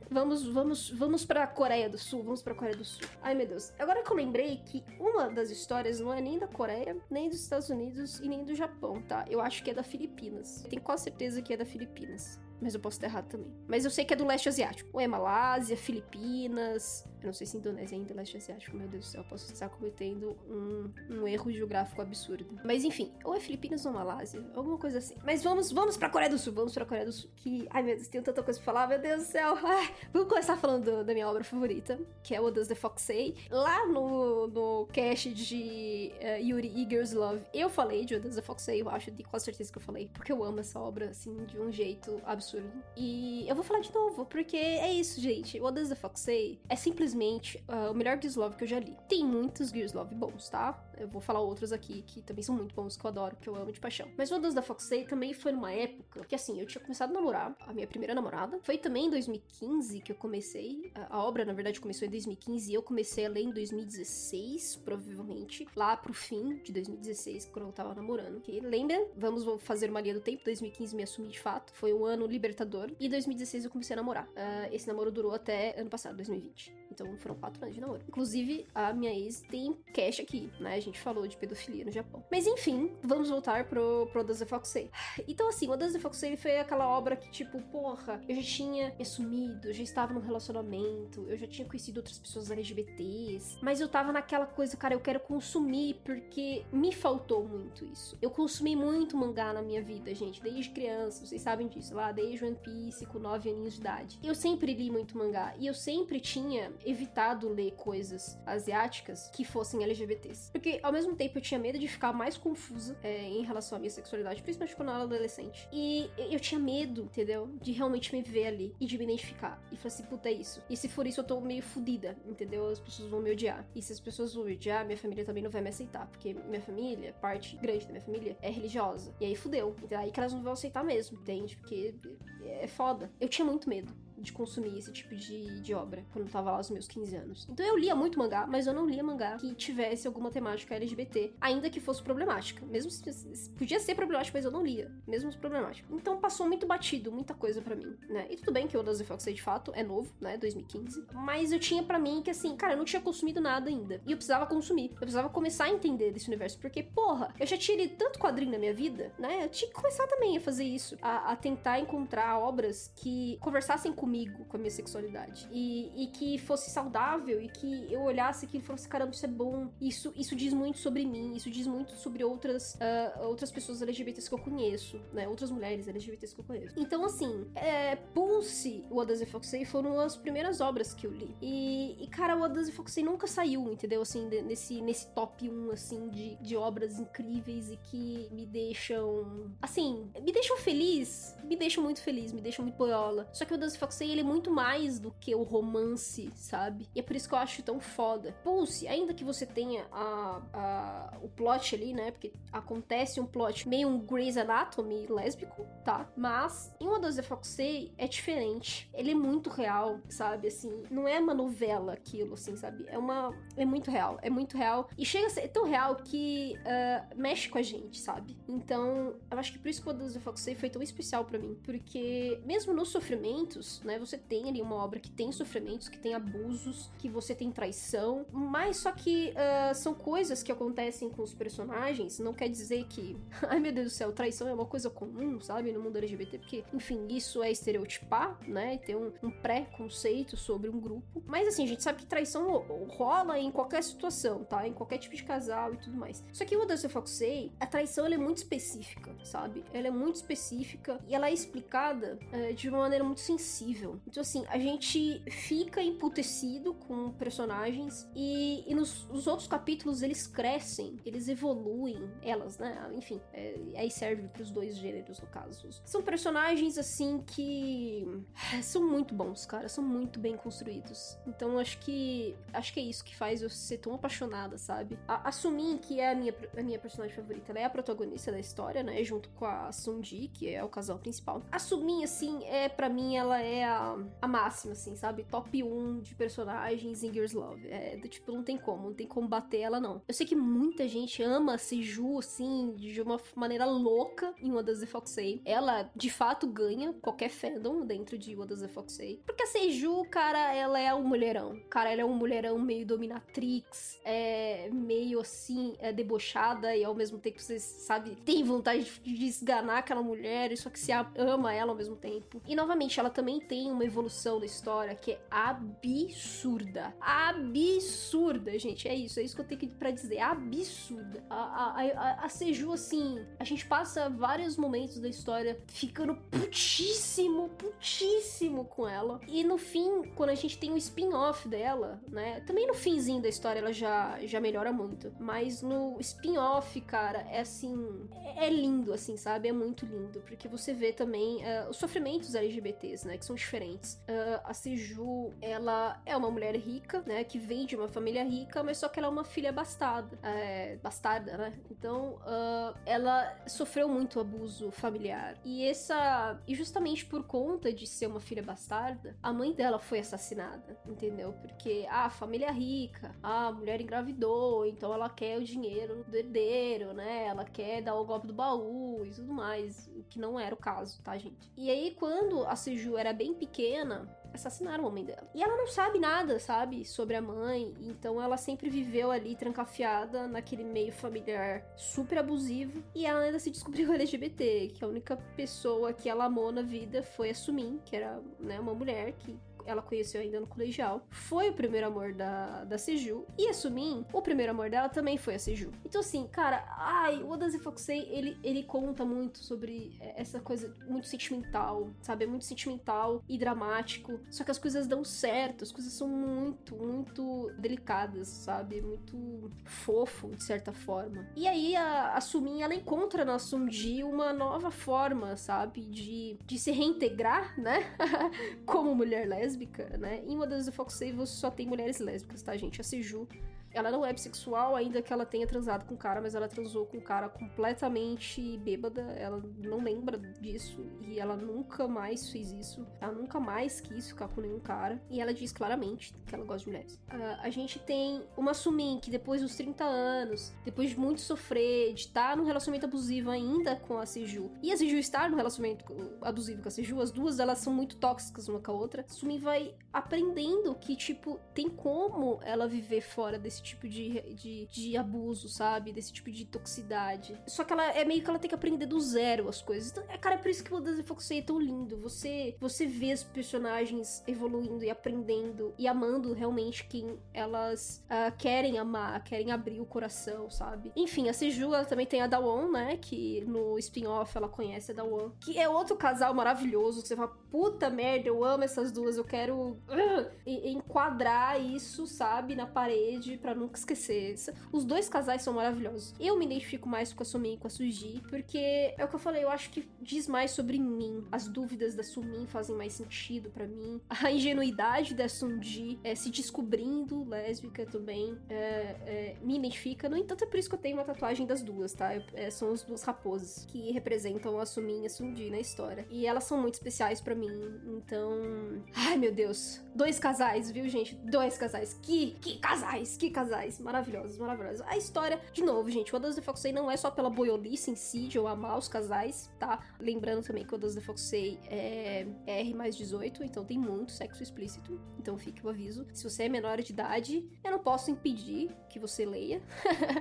vamos, vamos, vamos pra Coreia do Sul. Vamos pra Coreia do Sul. Ai, meu Deus. Agora que eu lembrei que uma das histórias não é nem da Coreia, nem dos Estados Unidos e nem do Japão, tá? Eu acho que é da Filipinas. Tenho quase certeza que é da Filipinas mas eu posso estar errado também. Mas eu sei que é do leste asiático. Ou é Malásia, Filipinas. Eu não sei se Indonésia é ainda leste asiático, meu Deus do céu, eu posso estar cometendo um, um erro geográfico absurdo. Mas enfim, ou é Filipinas ou Malásia, alguma coisa assim. Mas vamos, vamos pra Coreia do Sul, vamos pra Coreia do Sul. Que, ai meu Deus, tenho tanta coisa pra falar, meu Deus do céu. Ai, vamos começar falando da minha obra favorita, que é o Does the Fox Say. Lá no, no cast de uh, Yuri Eagers Love, eu falei de Does the Fox Say, eu acho, de quase certeza que eu falei, porque eu amo essa obra, assim, de um jeito absurdo absurdo. E eu vou falar de novo, porque é isso, gente. What Does the Fox Say é simplesmente uh, o melhor Gears Love que eu já li. Tem muitos Gears Love bons, tá? Eu vou falar outros aqui que também são muito bons, que eu adoro, que eu amo de paixão. Mas What Does the Fox Say também foi numa época que, assim, eu tinha começado a namorar a minha primeira namorada. Foi também em 2015 que eu comecei. A, a obra, na verdade, começou em 2015 e eu comecei a ler em 2016, provavelmente. Lá pro fim de 2016, quando eu tava namorando. Que lembra? Vamos fazer uma linha do tempo. 2015 me assumi de fato. Foi um ano libertador. E 2016 eu comecei a namorar. Uh, esse namoro durou até ano passado, 2020. Então foram quatro anos de namoro. Inclusive, a minha ex tem cash aqui, né? A gente falou de pedofilia no Japão. Mas enfim, vamos voltar pro, pro Does the Fox Say. Então, assim, o Does the Fox Say foi aquela obra que, tipo, porra, eu já tinha me assumido, eu já estava num relacionamento, eu já tinha conhecido outras pessoas LGBTs, mas eu tava naquela coisa, cara, eu quero consumir porque me faltou muito isso. Eu consumi muito mangá na minha vida, gente, desde criança, vocês sabem disso, lá desde One Piece, com 9 aninhos de idade. Eu sempre li muito mangá e eu sempre tinha evitado ler coisas asiáticas que fossem LGBTs. Porque ao mesmo tempo eu tinha medo de ficar mais confusa é, em relação à minha sexualidade, principalmente quando eu era adolescente. E eu tinha medo, entendeu? De realmente me ver ali e de me identificar. E falar assim, puta, é isso. E se for isso, eu tô meio fodida, entendeu? As pessoas vão me odiar. E se as pessoas vão me odiar, minha família também não vai me aceitar. Porque minha família, parte grande da minha família, é religiosa. E aí fudeu. Então aí que elas não vão aceitar mesmo, entende? Porque é foda. Eu tinha muito medo de consumir esse tipo de, de obra quando eu tava lá aos meus 15 anos. Então eu lia muito mangá, mas eu não lia mangá que tivesse alguma temática LGBT, ainda que fosse problemática. Mesmo se podia ser problemático, mas eu não lia, mesmo se problemático. Então passou muito batido, muita coisa para mim, né? E tudo bem que o Das Fox de fato é novo, né, 2015, mas eu tinha para mim que assim, cara, eu não tinha consumido nada ainda. E eu precisava consumir. Eu precisava começar a entender desse universo, porque porra, eu já tinha lido tanto quadrinho na minha vida, né? Eu tinha que começar também a fazer isso, a, a tentar encontrar obras que conversassem comigo comigo, com a minha sexualidade. E, e que fosse saudável e que eu olhasse aquilo e falasse, caramba, isso é bom. Isso, isso diz muito sobre mim, isso diz muito sobre outras, uh, outras pessoas LGBTs que eu conheço, né? Outras mulheres LGBTs que eu conheço. Então, assim, é, Pulse e What Does Foxy foram as primeiras obras que eu li. E, e cara, What Does Foxy nunca saiu, entendeu? Assim, nesse, nesse top 1, assim, de, de obras incríveis e que me deixam, assim, me deixam feliz, me deixam muito feliz, me deixam muito boiola. Só que o Does Foxy ele muito mais do que o romance, sabe? E é por isso que eu acho tão foda. Pulse, ainda que você tenha a, a, o plot ali, né? Porque acontece um plot meio um Grey's Anatomy lésbico, tá? Mas em uma das The Foxy é diferente. Ele é muito real, sabe? Assim, não é uma novela aquilo, assim, sabe? É uma. É muito real. É muito real. E chega a ser tão real que uh, mexe com a gente, sabe? Então, eu acho que por isso que o The Foxy foi tão especial para mim. Porque mesmo nos sofrimentos, né? Você tem ali uma obra que tem sofrimentos, que tem abusos, que você tem traição, mas só que uh, são coisas que acontecem com os personagens, não quer dizer que, ai meu Deus do céu, traição é uma coisa comum, sabe, no mundo LGBT, porque, enfim, isso é estereotipar, né, e ter um, um pré-conceito sobre um grupo. Mas assim, a gente sabe que traição rola em qualquer situação, tá? Em qualquer tipo de casal e tudo mais. Só que o Dance Foxey, a traição é muito específica, sabe? Ela é muito específica e ela é explicada uh, de uma maneira muito sensível incrível. Então, assim, a gente fica emputecido com personagens e, e nos, nos outros capítulos eles crescem, eles evoluem, elas, né? Enfim, é, aí serve pros dois gêneros, no caso. São personagens, assim, que são muito bons, cara, são muito bem construídos. Então, acho que acho que é isso que faz eu ser tão apaixonada, sabe? A, a Sumin, que é a minha, a minha personagem favorita, ela é a protagonista da história, né? Junto com a Sunji, que é o casal principal. A Sumin, assim, é para mim, ela é a, a máxima, assim, sabe? Top 1 de personagens em Gears Love. É, do, tipo, não tem como, não tem como bater ela, não. Eu sei que muita gente ama a Seju, assim, de uma maneira louca em What Does the Fox Say. Ela, de fato, ganha qualquer fandom dentro de What Does the Fox Say. Porque a Seju, cara, ela é um mulherão. Cara, ela é um mulherão meio dominatrix, é meio, assim, é debochada e ao mesmo tempo você, sabe, tem vontade de esganar aquela mulher, só que se ama ela ao mesmo tempo. E, novamente, ela também tem uma evolução da história que é absurda. Absurda, gente. É isso, é isso que eu tenho para dizer. Absurda. A, a, a, a Seju, assim, a gente passa vários momentos da história ficando putíssimo, putíssimo com ela. E no fim, quando a gente tem o um spin-off dela, né? Também no finzinho da história ela já, já melhora muito. Mas no spin-off, cara, é assim. É, é lindo, assim, sabe? É muito lindo. Porque você vê também uh, os sofrimentos LGBTs, né? Que são diferentes. Uh, a Seju, ela é uma mulher rica, né? Que vem de uma família rica, mas só que ela é uma filha bastarda. É, bastarda, né? Então, uh, ela sofreu muito abuso familiar. E essa. E justamente por conta de ser uma filha bastarda, a mãe dela foi assassinada, entendeu? Porque ah, a família é rica, a mulher engravidou, então ela quer o dinheiro do herdeiro, né? Ela quer dar o golpe do baú e tudo mais, o que não era o caso, tá, gente? E aí, quando a Seju era bem pequena, assassinaram a mãe dela. E ela não sabe nada, sabe, sobre a mãe, então ela sempre viveu ali trancafiada naquele meio familiar super abusivo e ela ainda se descobriu LGBT, que a única pessoa que ela amou na vida foi a Sumin, que era, né, uma mulher que ela conheceu ainda no colegial, foi o primeiro amor da, da Seju. E a Sumin, o primeiro amor dela também foi a Seju. Então, assim, cara, ai, o Odaze Fokusei, ele, ele conta muito sobre essa coisa muito sentimental, sabe? É muito sentimental e dramático. Só que as coisas dão certo, as coisas são muito, muito delicadas, sabe? Muito fofo, de certa forma. E aí a, a Sumin, ela encontra na Sunji uma nova forma, sabe? De, de se reintegrar, né? Como mulher lésbica lésbica, né? Em Models of Fox Save você só tem mulheres lésbicas, tá, gente? A Seju ela não é bissexual, ainda que ela tenha transado com o cara, mas ela transou com um cara completamente bêbada. Ela não lembra disso. E ela nunca mais fez isso. Ela nunca mais quis ficar com nenhum cara. E ela diz claramente que ela gosta de mulheres. Uh, a gente tem uma Sumin que depois dos 30 anos, depois de muito sofrer, de estar num relacionamento abusivo ainda com a Seju, e a Seju estar no relacionamento abusivo com a Seju, as duas elas são muito tóxicas uma com a outra. Sumin vai aprendendo que, tipo, tem como ela viver fora desse desse tipo de, de, de abuso, sabe? Desse tipo de toxicidade. Só que ela é meio que ela tem que aprender do zero as coisas. Então, é, cara, é por isso que o Dance Foxy é tão lindo. Você, você vê os personagens evoluindo e aprendendo e amando realmente quem elas uh, querem amar, querem abrir o coração, sabe? Enfim, a Seju, ela também tem a Dawon, né? Que no spin-off ela conhece a Dawon. Que é outro casal maravilhoso, que você fala, puta merda, eu amo essas duas, eu quero uh, enquadrar isso, sabe? Na parede pra para nunca esquecer. Os dois casais são maravilhosos. Eu me identifico mais com a Sumin e com a Suji, porque é o que eu falei, eu acho que diz mais sobre mim. As dúvidas da Sumin fazem mais sentido para mim. A ingenuidade da Sunji é, se descobrindo lésbica também é, é, me identifica. No entanto, é por isso que eu tenho uma tatuagem das duas, tá? É, são as duas raposas que representam a Sumin e a Sunji na história. E elas são muito especiais para mim. Então. Ai, meu Deus. Dois casais, viu, gente? Dois casais. Que, que casais, que casais casais maravilhosos, maravilhosos. A história, de novo, gente, o Odas the Foxey não é só pela boiolice em si, de eu amar os casais, tá? Lembrando também que o Odas the Foxey é R mais 18, então tem muito sexo explícito, então fique o aviso. Se você é menor de idade, eu não posso impedir que você leia,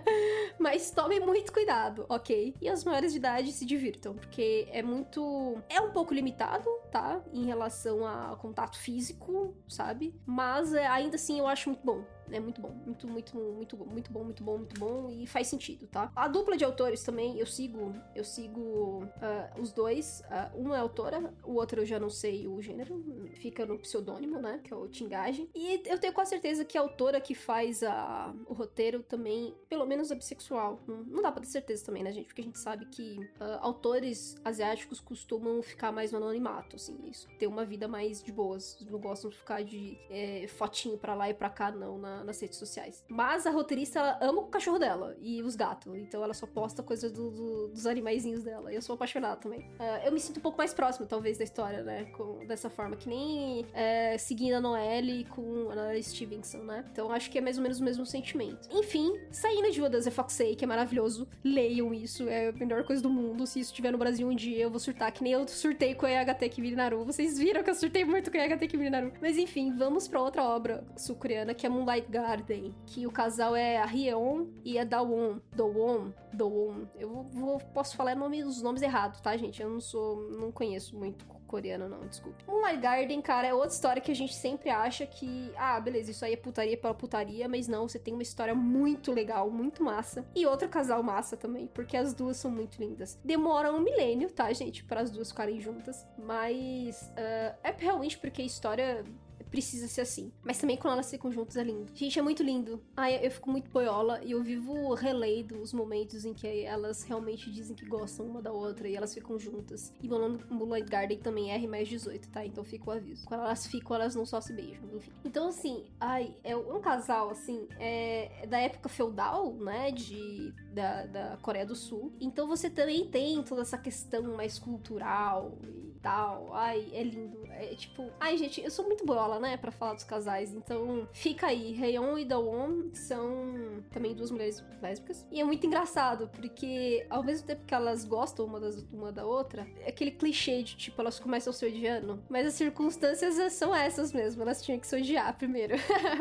mas tome muito cuidado, ok? E as maiores de idade se divirtam, porque é muito. É um pouco limitado, tá? Em relação a contato físico, sabe? Mas é, ainda assim eu acho muito bom É muito bom. Muito, muito, muito, muito bom, muito bom, muito bom. E faz sentido, tá? A dupla de autores também, eu sigo. Eu sigo uh, os dois. Uh, uma é autora, o outro eu já não sei o gênero. Fica no pseudônimo, né? Que é o Tingagem. E eu tenho quase certeza que a autora que faz a, o roteiro também, pelo menos é bissexual. Não, não dá pra ter certeza também, né, gente? Porque a gente sabe que uh, autores asiáticos costumam ficar mais no anonimato, assim. Isso. Ter uma vida mais de boas. Não gostam de ficar de é, fotinho pra lá e pra cá, não, na, nas redes sociais. Mas a roteirista, ela ama o cachorro dela e os gatos. Então ela só posta coisas do, do, dos animaizinhos dela. E eu sou apaixonada também. Uh, eu me sinto um pouco mais próximo, talvez, da história, né? Com, dessa forma. Que nem é, seguindo a Noelle com a Stevenson, né? Então acho que é mais ou menos o mesmo sentimento. Enfim, saindo de Oda Foxei, que é maravilhoso. Leiam isso, é a melhor coisa do mundo. Se isso estiver no Brasil um dia, eu vou surtar, que nem eu surtei com a EHT Kimi Naru. Vocês viram que eu surtei muito com a EHT Kimi Naru. Mas enfim, vamos pra outra obra sul-coreana, que é Moonlight Garden. Que o casal é a Hyeon e a Dawon. Dawon. Dawon. Eu vou, posso falar nome, os nomes errados, tá, gente? Eu não sou. não conheço muito coreano, não, desculpa. Moonlight Garden, cara, é outra história que a gente sempre acha que, ah, beleza, isso aí é putaria pela putaria, mas não, você tem uma história muito legal, muito massa. E outro casal massa também, porque as duas são muito lindas. Demora um milênio, tá, gente, para as duas ficarem juntas, mas uh, é realmente porque a história precisa ser assim. Mas também quando elas ficam juntas é lindo. Gente, é muito lindo. Ai, eu fico muito boiola e eu vivo relendo os momentos em que elas realmente dizem que gostam uma da outra e elas ficam juntas. E Moonlight Garden também é R mais 18, tá? Então fica o aviso. Quando elas ficam, elas não só se beijam, enfim. Então, assim, ai, é um casal, assim, é da época feudal, né? De, da, da Coreia do Sul. Então você também tem toda essa questão mais cultural e tal. Ai, é lindo. É tipo. Ai, gente, eu sou muito boiola, né? Pra falar dos casais. Então, fica aí. Rayon e Dawon são também duas mulheres lésbicas. E é muito engraçado, porque ao mesmo tempo que elas gostam uma, das, uma da outra, é aquele clichê de tipo, elas começam se odiando. Mas as circunstâncias são essas mesmo. Elas tinham que se odiar primeiro.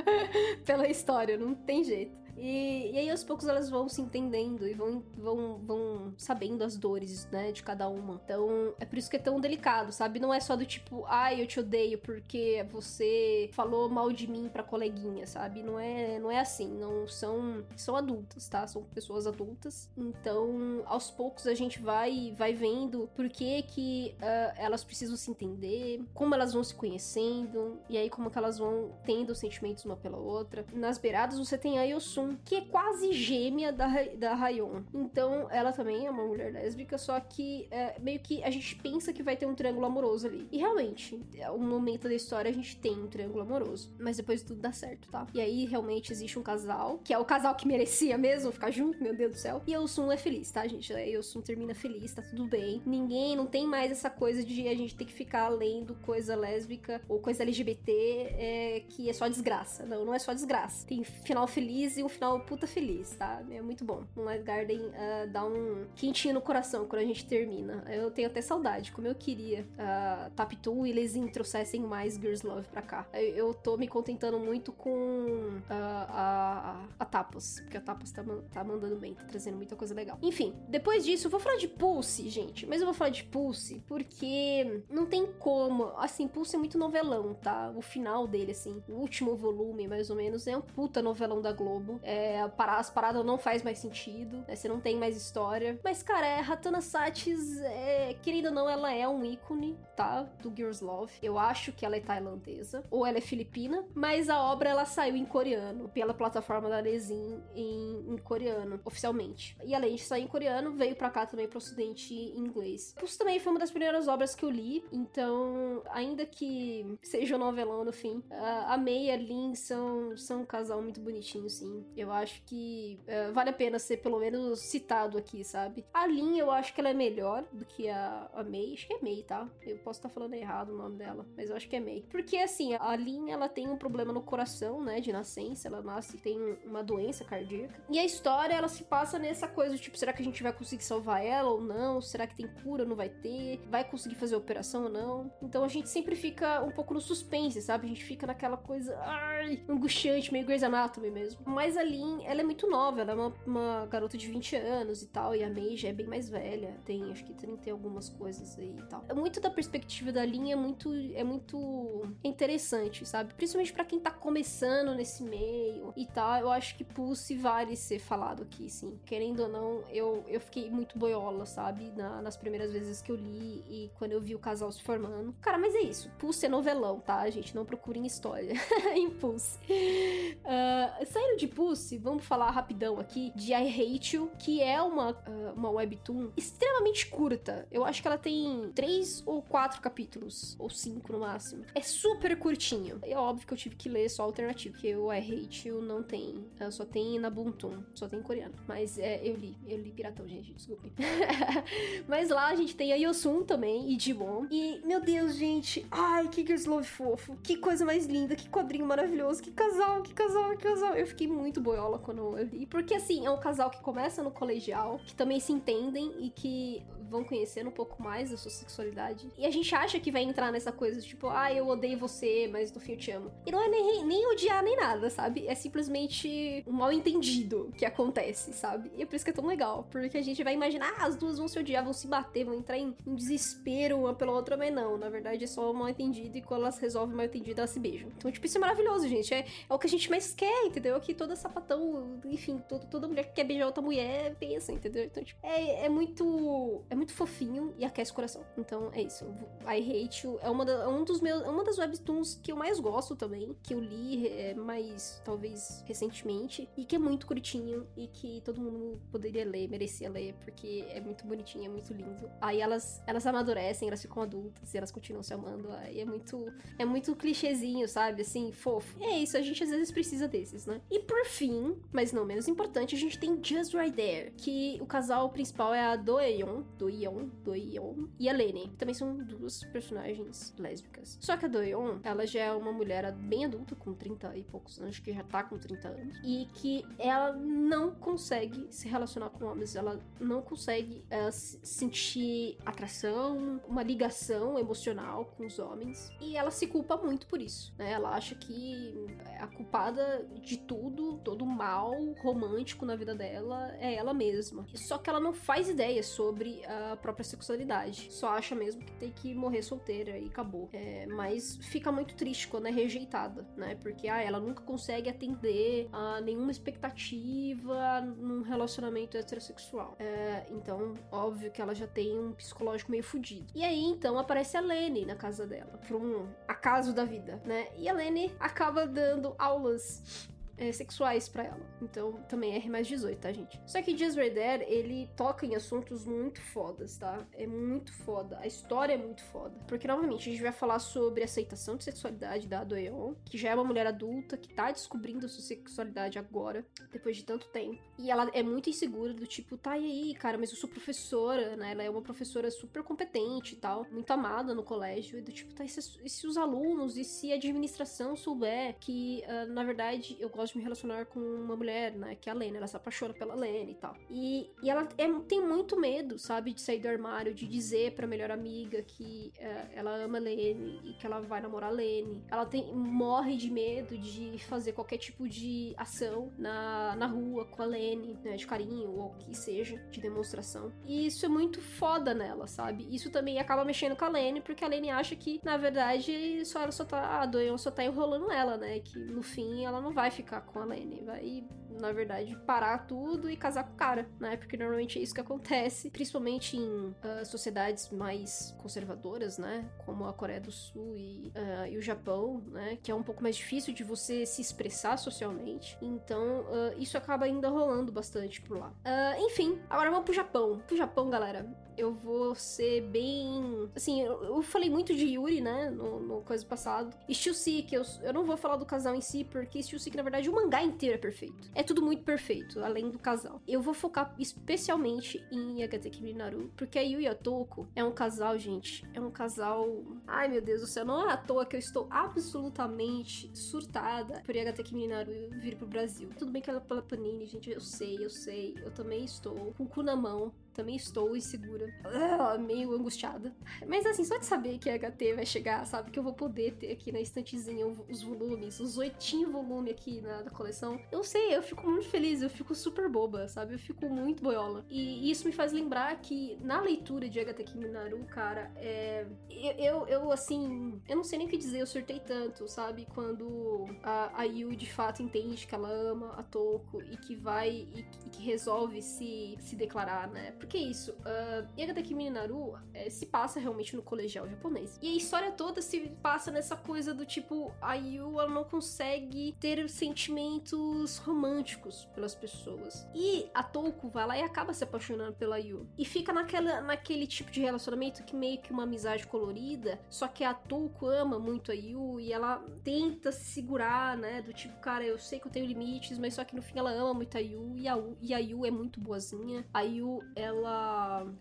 Pela história, não tem jeito. E, e, aí aos poucos elas vão se entendendo e vão, vão, vão sabendo as dores, né, de cada uma. Então é por isso que é tão delicado, sabe? Não é só do tipo, ai, eu te odeio porque você falou mal de mim pra coleguinha, sabe? Não é, não é assim. Não são, são adultas, tá? São pessoas adultas. Então aos poucos a gente vai, vai vendo por que que uh, elas precisam se entender, como elas vão se conhecendo e aí como que elas vão tendo sentimentos uma pela outra. Nas beiradas você tem a Yosun que é quase gêmea da, da Rayon. Então, ela também é uma mulher lésbica, só que é, meio que a gente pensa que vai ter um triângulo amoroso ali. E realmente, é um momento da história a gente tem um triângulo amoroso. Mas depois tudo dá certo, tá? E aí, realmente, existe um casal, que é o casal que merecia mesmo ficar junto, meu Deus do céu. E Sun é feliz, tá, gente? A Sun termina feliz, tá tudo bem. Ninguém, não tem mais essa coisa de a gente ter que ficar lendo coisa lésbica ou coisa LGBT é, que é só desgraça. Não, não é só desgraça. Tem final feliz e um final puta feliz, tá? É muito bom. Moonlight Garden uh, dá um quentinho no coração quando a gente termina. Eu tenho até saudade, como eu queria uh, Taptoon e eles trouxessem mais Girls Love pra cá. Eu, eu tô me contentando muito com uh, a, a, a Tapas, porque a Tapas tá, tá mandando bem, tá trazendo muita coisa legal. Enfim, depois disso, eu vou falar de Pulse, gente, mas eu vou falar de Pulse porque não tem como. Assim, Pulse é muito novelão, tá? O final dele, assim, o último volume, mais ou menos, é um puta novelão da Globo. É, as paradas não faz mais sentido, né? Você não tem mais história. Mas, cara, é, Hatana Satis, é, ou não, ela é um ícone, tá? Do Girls Love. Eu acho que ela é tailandesa, ou ela é filipina, mas a obra ela saiu em coreano, pela plataforma da Lesin em, em coreano, oficialmente. E além de sair em coreano, veio pra cá também pro ocidente em inglês. Isso também foi uma das primeiras obras que eu li, então, ainda que seja um novelão no fim, a May e a Lin são, são um casal muito bonitinho, sim eu acho que uh, vale a pena ser pelo menos citado aqui, sabe? A Lin, eu acho que ela é melhor do que a, a Mei. Acho que é Mei, tá? Eu posso estar tá falando errado o nome dela, mas eu acho que é Mei. Porque, assim, a Lin, ela tem um problema no coração, né, de nascença. Ela nasce e tem uma doença cardíaca. E a história, ela se passa nessa coisa, tipo, será que a gente vai conseguir salvar ela ou não? Será que tem cura não vai ter? Vai conseguir fazer operação ou não? Então a gente sempre fica um pouco no suspense, sabe? A gente fica naquela coisa, ai, angustiante, meio Grey's Anatomy mesmo. Mas a Lin, ela é muito nova, ela é uma, uma, garota de 20 anos e tal, e a Mei já é bem mais velha, tem acho que 30 algumas coisas aí e tal. Muito da perspectiva da Lin é muito, é muito interessante, sabe? Principalmente para quem tá começando nesse meio e tal, eu acho que Pulse vale ser falado aqui, sim. Querendo ou não, eu, eu fiquei muito boiola, sabe? Na, nas primeiras vezes que eu li e quando eu vi o casal se formando. Cara, mas é isso. Pulse é novelão, tá, gente? Não procurem história em Pulse. Uh, saindo de Pulse, vamos falar rapidão aqui de I Hate You, que é uma, uh, uma webtoon extremamente curta. Eu acho que ela tem três ou quatro capítulos, ou cinco no máximo. É super curtinho. É óbvio que eu tive que ler só alternativo, porque o I Hate You não tem. Uh, só tem na Buntum, só tem coreano. Mas é, eu li, eu li piratão, gente, desculpem. Mas lá a gente tem a Yosun também, e Jimon. E, meu Deus, gente, ai, que Girls Love fofo. Que coisa mais linda, que quadrinho maravilhoso, que casal, que casal, que casal. Eu fiquei muito boiola quando eu li. Porque, assim, é um casal que começa no colegial, que também se entendem e que vão conhecendo um pouco mais da sua sexualidade. E a gente acha que vai entrar nessa coisa, tipo, ah, eu odeio você, mas no fim eu te amo. E não é nem, nem odiar nem nada, sabe? É simplesmente um mal entendido que acontece, sabe? E é por isso que é tão legal. Porque a gente vai imaginar, ah, as duas vão se odiar, vão se bater, vão entrar em, em desespero uma pela outra, mas não. Na verdade é só um mal entendido e quando elas resolvem o mal entendido, elas se beijam. Então, tipo, isso é maravilhoso, gente. É, é o que a gente mais quer, entendeu? Que toda sapatão, enfim, todo, toda mulher que quer beijar outra mulher pensa, entendeu? Então, tipo, é, é muito. É muito fofinho e aquece o coração. Então é isso. I Hate You é uma, da, um dos meus, uma das webtoons que eu mais gosto também, que eu li é, mais, talvez, recentemente, e que é muito curtinho e que todo mundo poderia ler, merecia ler, porque é muito bonitinho, é muito lindo. Aí elas, elas amadurecem, elas ficam adultas e elas continuam se amando. Aí é muito, é muito clichêzinho, sabe? Assim, fofo. E é isso, a gente às vezes precisa desses, né? E por fim, mas não menos importante, a gente tem Just Right There, que o casal principal é a Doeon, Doeon, Doeon e a Lene. Também são duas personagens lésbicas. Só que a Doeon, ela já é uma mulher bem adulta, com 30 e poucos anos, que já tá com 30 anos, e que ela não consegue se relacionar com homens, ela não consegue uh, sentir atração, uma ligação emocional com os homens, e ela se culpa muito por isso, né? Ela acha que a culpada de tudo, todo mal romântico na vida dela é ela mesma. Só que ela não faz ideia sobre própria sexualidade. Só acha mesmo que tem que morrer solteira e acabou. É, mas fica muito triste quando é rejeitada, né? Porque ah, ela nunca consegue atender a nenhuma expectativa num relacionamento heterossexual. É, então, óbvio que ela já tem um psicológico meio fudido. E aí, então, aparece a Lene na casa dela, por um acaso da vida, né? E a Lene acaba dando aulas é, sexuais para ela. Então também R mais 18, tá, gente? Só que Just Right There, ele toca em assuntos muito fodas, tá? É muito foda. A história é muito foda. Porque, novamente, a gente vai falar sobre aceitação de sexualidade da Doeon, que já é uma mulher adulta que tá descobrindo sua sexualidade agora, depois de tanto tempo. E ela é muito insegura, do tipo, tá, e aí, cara, mas eu sou professora, né? Ela é uma professora super competente e tal, muito amada no colégio. E do tipo, tá, e se, e se os alunos e se a administração souber que, uh, na verdade, eu gosto de me relacionar com uma mulher, né? Que é a Lene, ela se apaixona pela Lene e tal. E, e ela é, tem muito medo, sabe? De sair do armário, de dizer pra melhor amiga que uh, ela ama a Lene e que ela vai namorar a Lene. Ela tem, morre de medo de fazer qualquer tipo de ação na, na rua com a Lene, né? De carinho ou o que seja, de demonstração. E isso é muito foda nela, sabe? Isso também acaba mexendo com a Lene, porque a Lene acha que, na verdade, só ela só tá. A só tá enrolando ela, né? Que no fim ela não vai ficar com a Lene, vai, na verdade, parar tudo e casar com o cara, né? Porque normalmente é isso que acontece, principalmente em uh, sociedades mais conservadoras, né? Como a Coreia do Sul e, uh, e, o Japão, né? Que é um pouco mais difícil de você se expressar socialmente. Então, uh, isso acaba ainda rolando bastante por lá. enfim, agora vamos pro Japão. Pro Japão, galera eu vou ser bem. Assim, eu, eu falei muito de Yuri, né? No, no coisa passado. E Shusik, eu, eu não vou falar do casal em si, porque Shusik, na verdade, o mangá inteiro é perfeito. É tudo muito perfeito, além do casal. Eu vou focar especialmente em Yagateki Minaru, porque a Yu e a Toko é um casal, gente. É um casal. Ai, meu Deus do céu, não é à toa que eu estou absolutamente surtada por Yagateki Minaru vir pro Brasil. Tudo bem que ela é pela Panini, gente, eu sei, eu sei. Eu também estou com o cu na mão também estou insegura, ah, meio angustiada. Mas assim, só de saber que a HT vai chegar, sabe? Que eu vou poder ter aqui na estantezinha os volumes, os oitinho volume aqui na, coleção. Eu sei, eu fico muito feliz, eu fico super boba, sabe? Eu fico muito boiola. E isso me faz lembrar que na leitura de HT Kiminaru, cara, é. Eu, eu, eu, assim, eu não sei nem o que dizer, eu surtei tanto, sabe? Quando a, a Yu de fato entende que ela ama a Toko e que vai e, e que resolve se, se declarar, né? É isso, uh, Yagata Kimi Naru é, se passa realmente no colegial japonês. E a história toda se passa nessa coisa do tipo, a Yu ela não consegue ter sentimentos românticos pelas pessoas. E a Toko vai lá e acaba se apaixonando pela Yu. E fica naquela, naquele tipo de relacionamento que meio que uma amizade colorida, só que a Toko ama muito a Yu e ela tenta se segurar, né? Do tipo, cara, eu sei que eu tenho limites, mas só que no fim ela ama muito a Yu e a, e a Yu é muito boazinha. A Yu, ela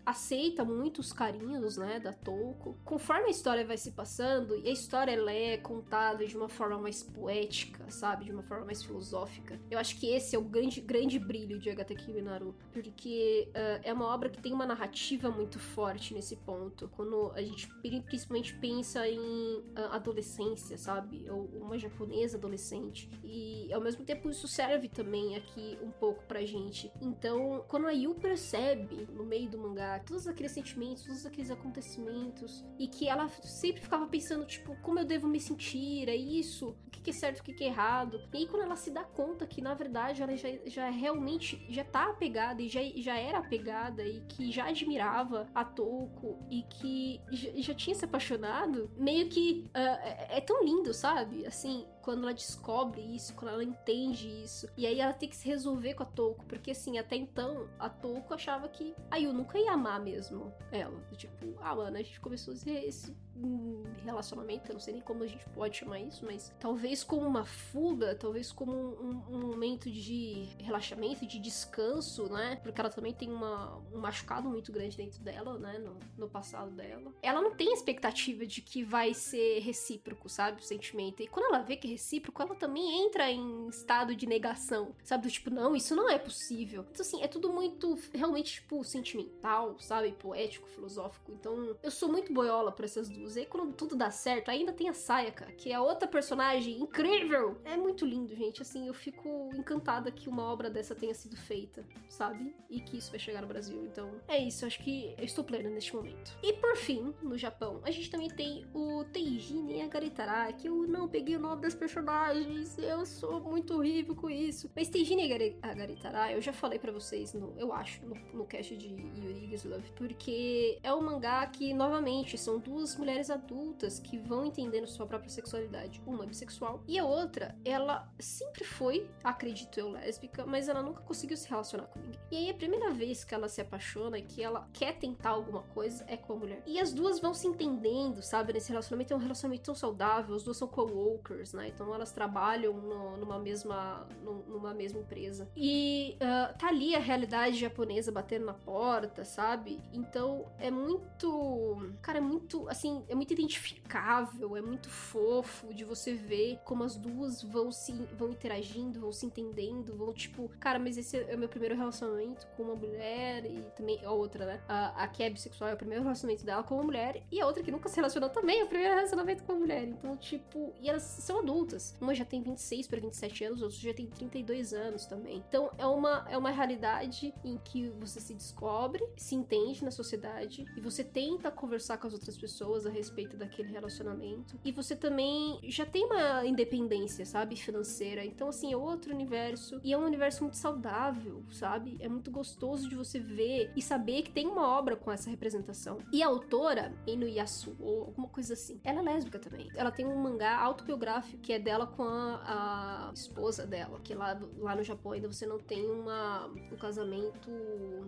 aceita muito os carinhos, né, da Toko. Conforme a história vai se passando, e a história ela é contada de uma forma mais poética, sabe? De uma forma mais filosófica. Eu acho que esse é o grande, grande brilho de Agatha Naru, porque uh, é uma obra que tem uma narrativa muito forte nesse ponto. Quando a gente principalmente pensa em uh, adolescência, sabe? Ou uma japonesa adolescente. E ao mesmo tempo isso serve também aqui um pouco pra gente. Então, quando a Yu percebe no meio do mangá todos aqueles sentimentos, todos aqueles acontecimentos, e que ela sempre ficava pensando, tipo, como eu devo me sentir, é isso, o que é certo, o que é errado. E aí, quando ela se dá conta que, na verdade, ela já, já realmente já tá apegada e já, já era apegada e que já admirava a Toko e que já, já tinha se apaixonado, meio que uh, é, é tão lindo, sabe? Assim, quando ela descobre isso, quando ela entende isso. E aí ela tem que se resolver com a Toko, porque assim, até então, a Toko achava que a Yu nunca ia amar mesmo ela. Tipo, ah, mano, a gente começou esse relacionamento, eu não sei nem como a gente pode chamar isso, mas talvez como uma fuga, talvez como um, um momento de relaxamento, de descanso, né? Porque ela também tem uma, um machucado muito grande dentro dela, né? No, no passado dela. Ela não tem expectativa de que vai ser recíproco, sabe? O sentimento. E quando ela vê que é recíproco, ela também entra em estado de negação, sabe? Do tipo, não, isso não é possível. Então, assim, é tudo muito realmente, tipo, sentimental, sabe? Poético, filosófico. Então, eu sou muito boiola pra essas duas. E aí, quando tudo dá certo, ainda tem a Sayaka, que é outra personagem incrível. É muito lindo, gente. Assim, eu fico encantada que uma obra dessa tenha sido feita, sabe? E que isso vai chegar no Brasil. Então, é isso. Acho que eu estou plena neste momento. E por fim, no Japão, a gente também tem o Teijin Agaritara, que eu não peguei o nome das personagens. Eu sou muito horrível com isso. Mas Teijin Agaritara, eu já falei para vocês, no, eu acho, no, no cast de Yuri Love, porque é um mangá que, novamente, são duas mulheres mulheres adultas que vão entendendo sua própria sexualidade. Uma é bissexual e a outra, ela sempre foi, acredito eu, lésbica, mas ela nunca conseguiu se relacionar com ninguém. E aí a primeira vez que ela se apaixona e que ela quer tentar alguma coisa é com a mulher. E as duas vão se entendendo, sabe? Nesse relacionamento é um relacionamento tão saudável, as duas são co-workers, né? Então elas trabalham no, numa mesma numa mesma empresa. E uh, tá ali a realidade japonesa batendo na porta, sabe? Então é muito. Cara, é muito. Assim, é muito identificável, é muito fofo de você ver como as duas vão se vão interagindo, vão se entendendo, vão tipo, cara, mas esse é o meu primeiro relacionamento com uma mulher e também a outra, né? A, a que é bissexual é o primeiro relacionamento dela com uma mulher e a outra que nunca se relacionou também é o primeiro relacionamento com uma mulher. Então, tipo, e elas são adultas. Uma já tem 26 para 27 anos, outra já tem 32 anos também. Então, é uma é uma realidade em que você se descobre, se entende na sociedade e você tenta conversar com as outras pessoas a respeito daquele relacionamento. E você também já tem uma independência, sabe, financeira. Então, assim, é outro universo. E é um universo muito saudável, sabe? É muito gostoso de você ver e saber que tem uma obra com essa representação. E a autora, Inu Yasuo, alguma coisa assim, ela é lésbica também. Ela tem um mangá autobiográfico que é dela com a, a esposa dela, que lá, lá no Japão ainda você não tem uma, um casamento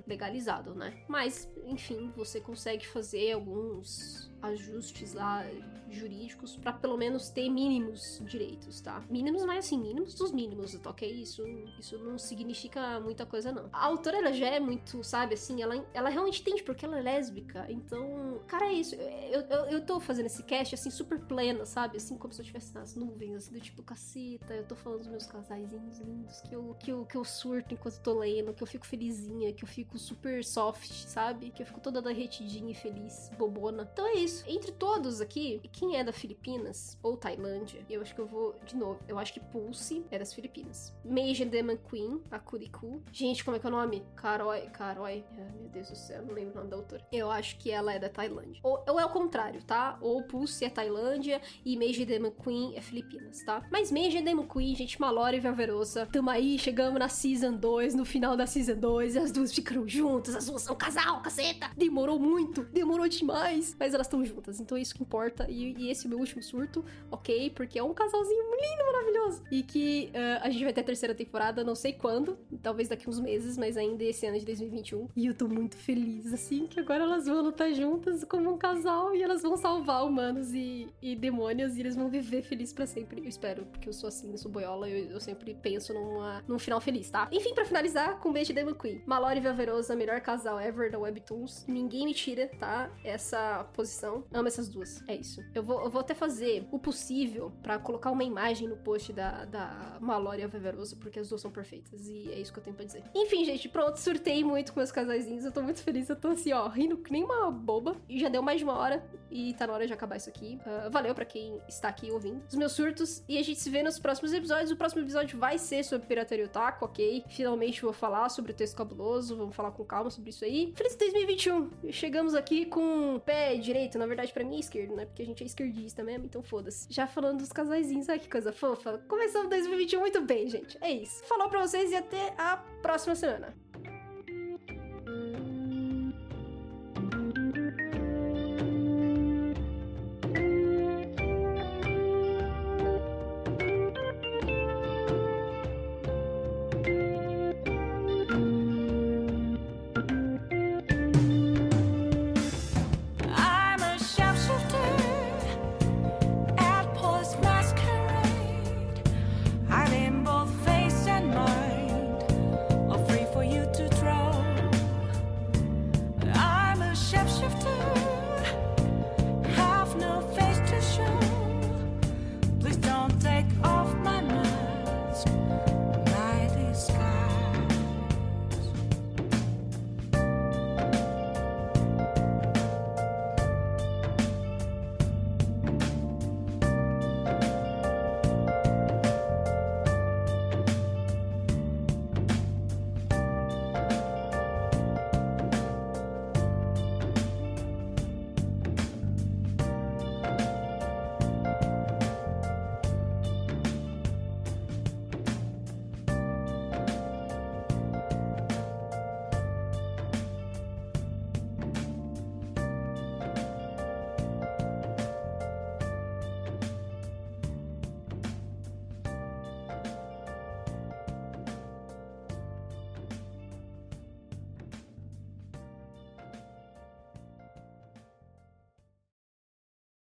legalizado, né? Mas, enfim, você consegue fazer alguns ajustes lá jurídicos para pelo menos ter mínimos direitos, tá? Mínimos, mas assim, mínimos dos mínimos, tá ok? Isso, isso não significa muita coisa, não. A autora, ela já é muito, sabe, assim, ela, ela realmente entende porque ela é lésbica. Então, cara, é isso. Eu, eu, eu tô fazendo esse cast, assim, super plena, sabe? Assim, como se eu estivesse nas nuvens, assim, do tipo, caceta, eu tô falando dos meus casaizinhos lindos, que eu, que eu, que eu surto enquanto tô lendo, que eu fico felizinha, que eu fico super soft, sabe? Que eu fico toda derretidinha e feliz, bobona. Então é isso. Entre todos aqui, quem é da Filipinas ou Tailândia, eu acho que eu vou de novo. Eu acho que Pulse é das Filipinas. Meiji Demon Queen, a Kuriku. Gente, como é que é o nome? Karoi. Karoi. Ai, meu Deus do céu, não lembro o nome da autora. Eu acho que ela é da Tailândia. Ou, ou é o contrário, tá? Ou Pulse é Tailândia e Meiji Demon Queen é Filipinas, tá? Mas Meiji Demon Queen, gente, Malora e Velverosa. Tamo aí, chegamos na Season 2, no final da Season 2, e as duas ficaram juntas, as duas são casal, caceta! Demorou muito, demorou demais, mas elas estão juntas, então é isso que importa. E e, esse meu último surto, ok? Porque é um casalzinho lindo, maravilhoso. E que uh, a gente vai ter a terceira temporada, não sei quando, talvez daqui uns meses, mas ainda esse ano de 2021. E eu tô muito feliz, assim, que agora elas vão lutar juntas como um casal e elas vão salvar humanos e, e demônios e eles vão viver felizes para sempre. Eu espero, porque eu sou assim, eu sou boiola, eu, eu sempre penso numa, num final feliz, tá? Enfim, para finalizar, com um beijo de Demon Queen. Mallory e Velverosa, melhor casal ever da Webtoons. Ninguém me tira, tá? Essa posição. Amo essas duas. É isso. Eu vou, eu vou até fazer o possível para colocar uma imagem no post da, da Mallory e a Veverosa, porque as duas são perfeitas. E é isso que eu tenho pra dizer. Enfim, gente, pronto, surtei muito com meus casaizinhos. Eu tô muito feliz. Eu tô assim, ó, rindo que nem uma boba. E já deu mais de uma hora. E tá na hora de acabar isso aqui. Uh, valeu para quem está aqui ouvindo os meus surtos. E a gente se vê nos próximos episódios. O próximo episódio vai ser sobre Pirataria Otaku, ok? Finalmente vou falar sobre o texto cabuloso. Vamos falar com calma sobre isso aí. Feliz 2021! Chegamos aqui com o pé direito, na verdade, para mim é esquerdo, né? Porque a gente é esquerdista mesmo, então foda-se. Já falando dos casaizinhos, olha que coisa fofa. Começamos 2021 muito bem, gente. É isso. Falou pra vocês e até a próxima semana.